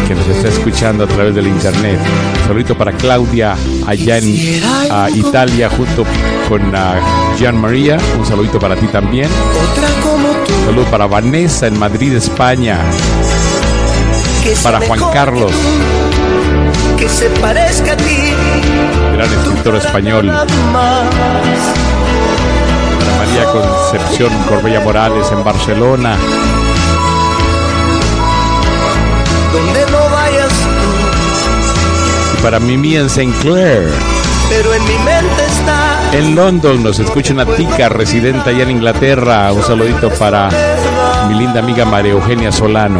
[SPEAKER 3] que nos está escuchando a través del internet. Saludito para Claudia allá en ah, Italia junto con ah, Gian María. Un saludito para ti también. Saludo para Vanessa en Madrid, España. Para Juan Carlos,
[SPEAKER 7] Que se parezca a ti.
[SPEAKER 3] gran escritor español. María Concepción Corbella Morales en Barcelona.
[SPEAKER 7] Donde no vayas tú.
[SPEAKER 3] Y para Mimi en St. Clair.
[SPEAKER 7] Pero en mi mente está.
[SPEAKER 3] En London nos escucha una tica residente allá en Inglaterra. Un saludito para mi linda amiga María Eugenia Solano.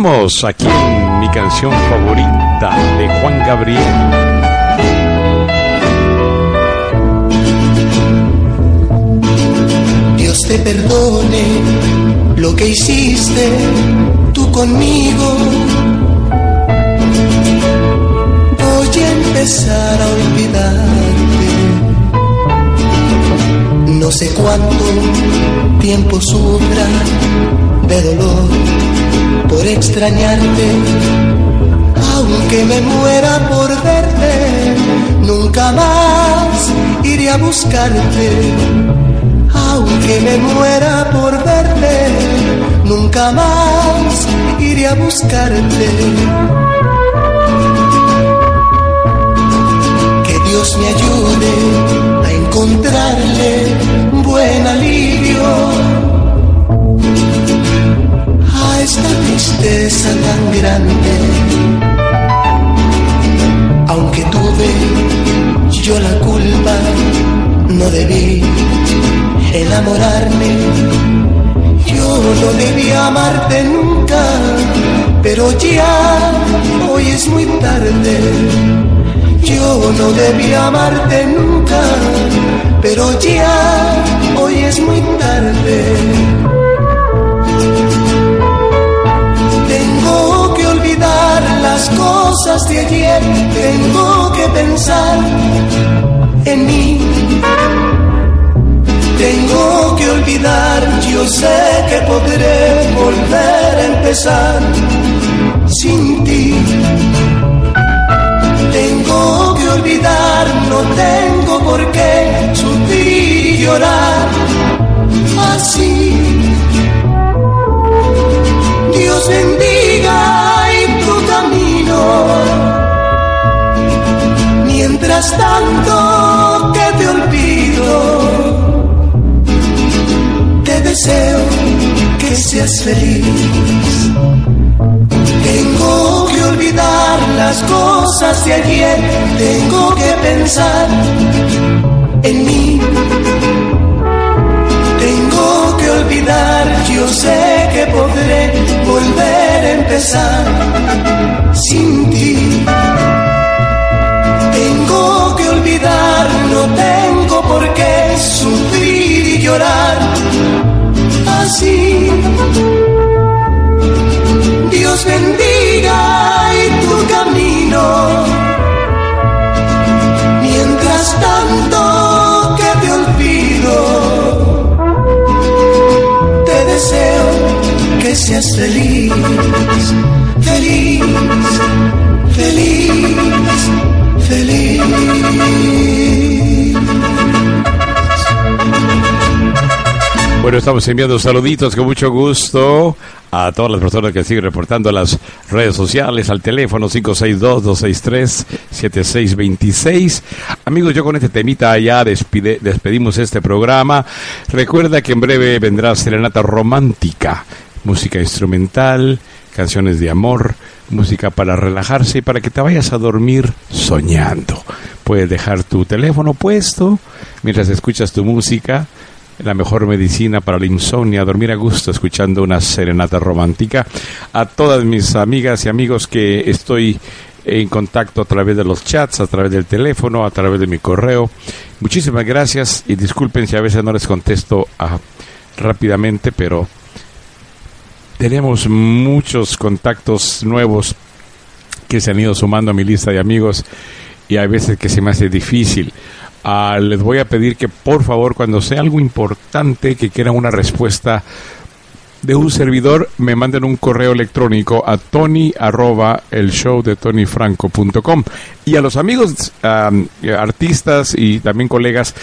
[SPEAKER 3] Continuamos aquí en mi canción favorita de Juan Gabriel.
[SPEAKER 7] Dios te perdone lo que hiciste tú conmigo. Voy a empezar a olvidarte. No sé cuánto tiempo sufra de dolor por extrañarte. Aunque me muera por verte, nunca más iré a buscarte aunque me muera por verte, nunca más iré a buscarte. Que Dios me ayude a encontrarle buen alivio esta tristeza tan grande. Aunque tuve yo la culpa, no debí enamorarme. Yo no debía amarte nunca, pero ya hoy es muy tarde. Yo no debía amarte nunca, pero ya hoy es muy tarde. Las cosas de ayer, tengo que pensar en mí tengo que olvidar, yo sé que podré volver a empezar sin ti. Tengo que olvidar, no tengo por qué sufrir y llorar así. Dios bendiga. Mientras tanto que te olvido deseo que seas feliz. Tengo que olvidar las cosas de ayer, tengo que pensar en mí. Tengo que olvidar, yo sé que podré empezar sin ti. Tengo que olvidar, no tengo por qué sufrir y llorar así. Feliz, feliz, feliz, feliz.
[SPEAKER 3] Bueno, estamos enviando saluditos con mucho gusto a todas las personas que siguen reportando a las redes sociales, al teléfono 562-263-7626. Amigos, yo con este temita ya despedimos este programa. Recuerda que en breve vendrá Serenata Romántica, música instrumental, canciones de amor, música para relajarse y para que te vayas a dormir soñando. Puedes dejar tu teléfono puesto mientras escuchas tu música la mejor medicina para la insomnia, dormir a gusto escuchando una serenata romántica. A todas mis amigas y amigos que estoy en contacto a través de los chats, a través del teléfono, a través de mi correo. Muchísimas gracias y disculpen si a veces no les contesto ah, rápidamente, pero tenemos muchos contactos nuevos que se han ido sumando a mi lista de amigos y hay veces que se me hace difícil. Ah, les voy a pedir que por favor cuando sea algo importante que quieran una respuesta de un servidor me manden un correo electrónico a tony arroba el show de tonyfranco.com y a los amigos ah, artistas y también colegas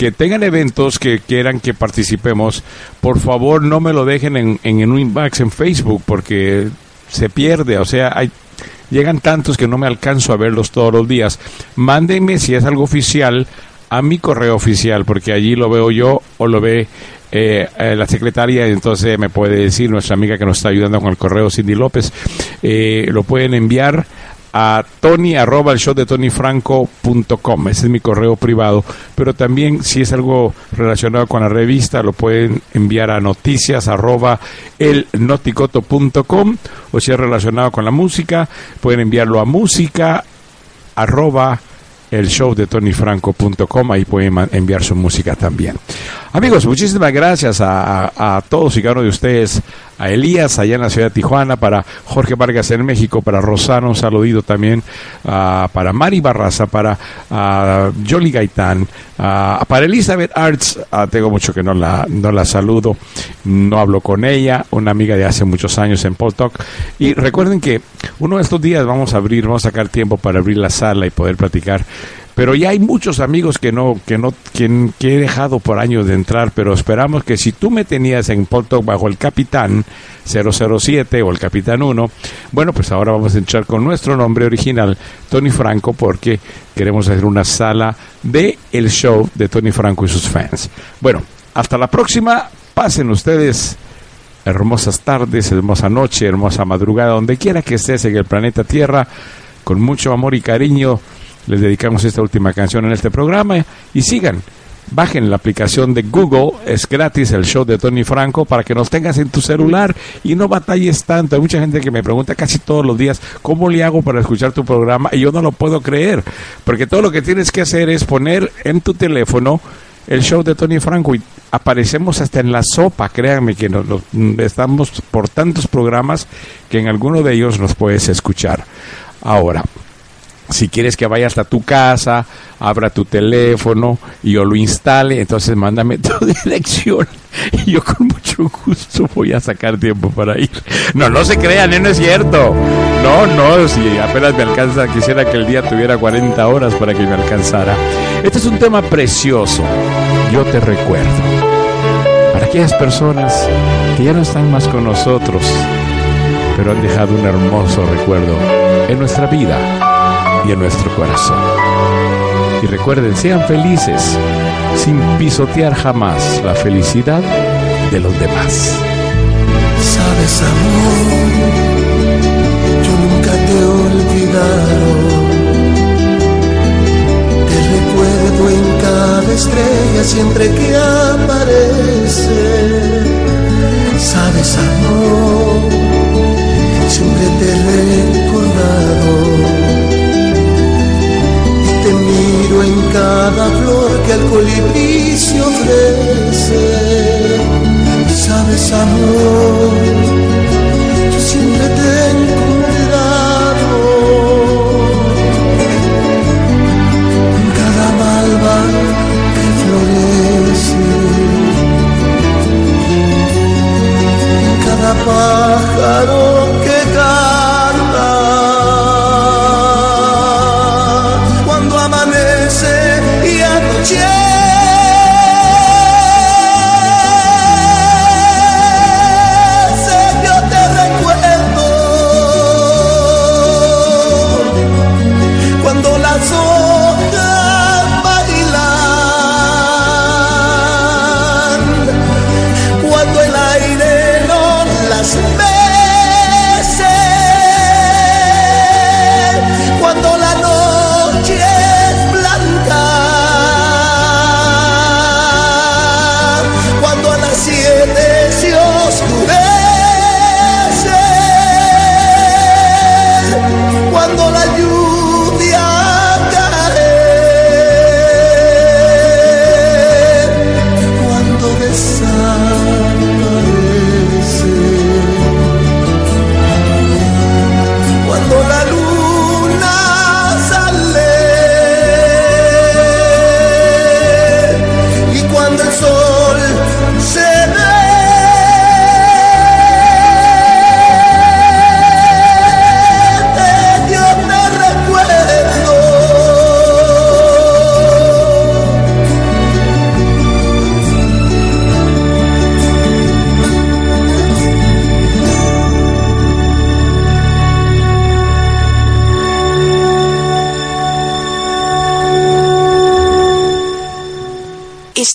[SPEAKER 3] que tengan eventos que quieran que participemos, por favor no me lo dejen en, en, un inbox en Facebook porque se pierde, o sea, hay, llegan tantos que no me alcanzo a verlos todos los días. Mándenme si es algo oficial a mi correo oficial, porque allí lo veo yo o lo ve eh, eh, la secretaria, entonces me puede decir nuestra amiga que nos está ayudando con el correo, Cindy López, eh, lo pueden enviar a tony arroba el show de tonyfranco.com. Ese es mi correo privado. Pero también si es algo relacionado con la revista, lo pueden enviar a noticias arroba elnoticoto.com o si es relacionado con la música, pueden enviarlo a música arroba el show de tonyfranco.com, ahí pueden enviar su música también. Amigos, muchísimas gracias a, a- a todos y cada uno de ustedes, a Elías allá en la ciudad de Tijuana, para Jorge Vargas en México, para Rosana, un saludito también, ah, para Mari Barraza, para Jolly Gaitán, ah, para Elizabeth Arts, tengo mucho que no la, no la saludo, no hablo con ella, una amiga de hace muchos años en Paul Talk. Y recuerden que uno de estos días vamos a abrir, vamos a sacar tiempo para abrir la sala y poder platicar. Pero ya hay muchos amigos que no, que no, que, que he dejado por años de entrar, pero esperamos que si tú me tenías en Talk bajo el Capitán 007 o el Capitán 1, bueno, pues ahora vamos a entrar con nuestro nombre original, Tony Franco, porque queremos hacer una sala de el show de Tony Franco y sus fans. Bueno, hasta la próxima, pasen ustedes hermosas tardes, hermosa noche, hermosa madrugada, donde quiera que estés en el planeta Tierra, con mucho amor y cariño, les dedicamos esta última canción en este programa y sigan. Bajen la aplicación de Google, es gratis el show de Tony Franco para que nos tengas en tu celular y no batalles tanto. Hay mucha gente que me pregunta casi todos los días, ¿cómo le hago para escuchar tu programa? Y yo no lo puedo creer, porque todo lo que tienes que hacer es poner en tu teléfono el show de Tony Franco y aparecemos hasta en la sopa, créanme que nos, nos- estamos por tantos programas que en alguno de ellos nos puedes escuchar. Ahora, si quieres que vaya hasta tu casa, abra tu teléfono y yo lo instale, entonces mándame tu dirección y yo con mucho gusto voy a sacar tiempo para ir. No, no se crean, ¿eh? no es cierto. No, no, si apenas me alcanza, quisiera que el día tuviera 40 horas para que me alcanzara. Este es un tema precioso. Yo te recuerdo. Para aquellas personas que ya no están más con nosotros, pero han dejado un hermoso recuerdo en nuestra vida y en nuestro corazón. Y recuerden, sean felices sin pisotear jamás la felicidad de los demás.
[SPEAKER 7] Sabes, amor, yo nunca te he olvidado. Te recuerdo en cada estrella siempre que aparece. Sabes, amor, siempre te he cada flor que el colibrí se ofrece. Sabes, amor, yo siempre te en cada malva que florece, en cada pájaro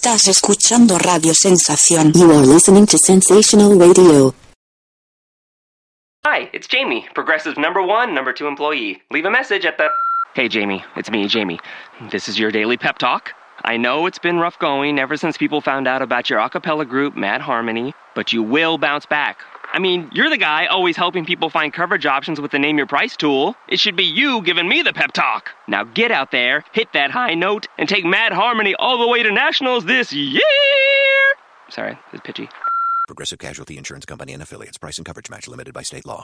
[SPEAKER 12] Estás escuchando Radio Sensación. You are listening to Sensational Radio.
[SPEAKER 22] Hi, it's Jamie, Progressive number one, number two employee. Leave a message at the. Hey, Jamie, it's me, Jamie. This is your daily pep talk. I know it's been rough going ever since people found out about your a cappella group, Mad Harmony, but you will bounce back. I mean, you're the guy always helping people find coverage options with the Name Your Price tool. It should be you giving me the pep talk. Now get out there, hit that high note, and take Mad Harmony all the way to nationals this year! Sorry, it's pitchy.
[SPEAKER 23] Progressive Casualty Insurance Company and affiliates. Price and coverage match limited by state law.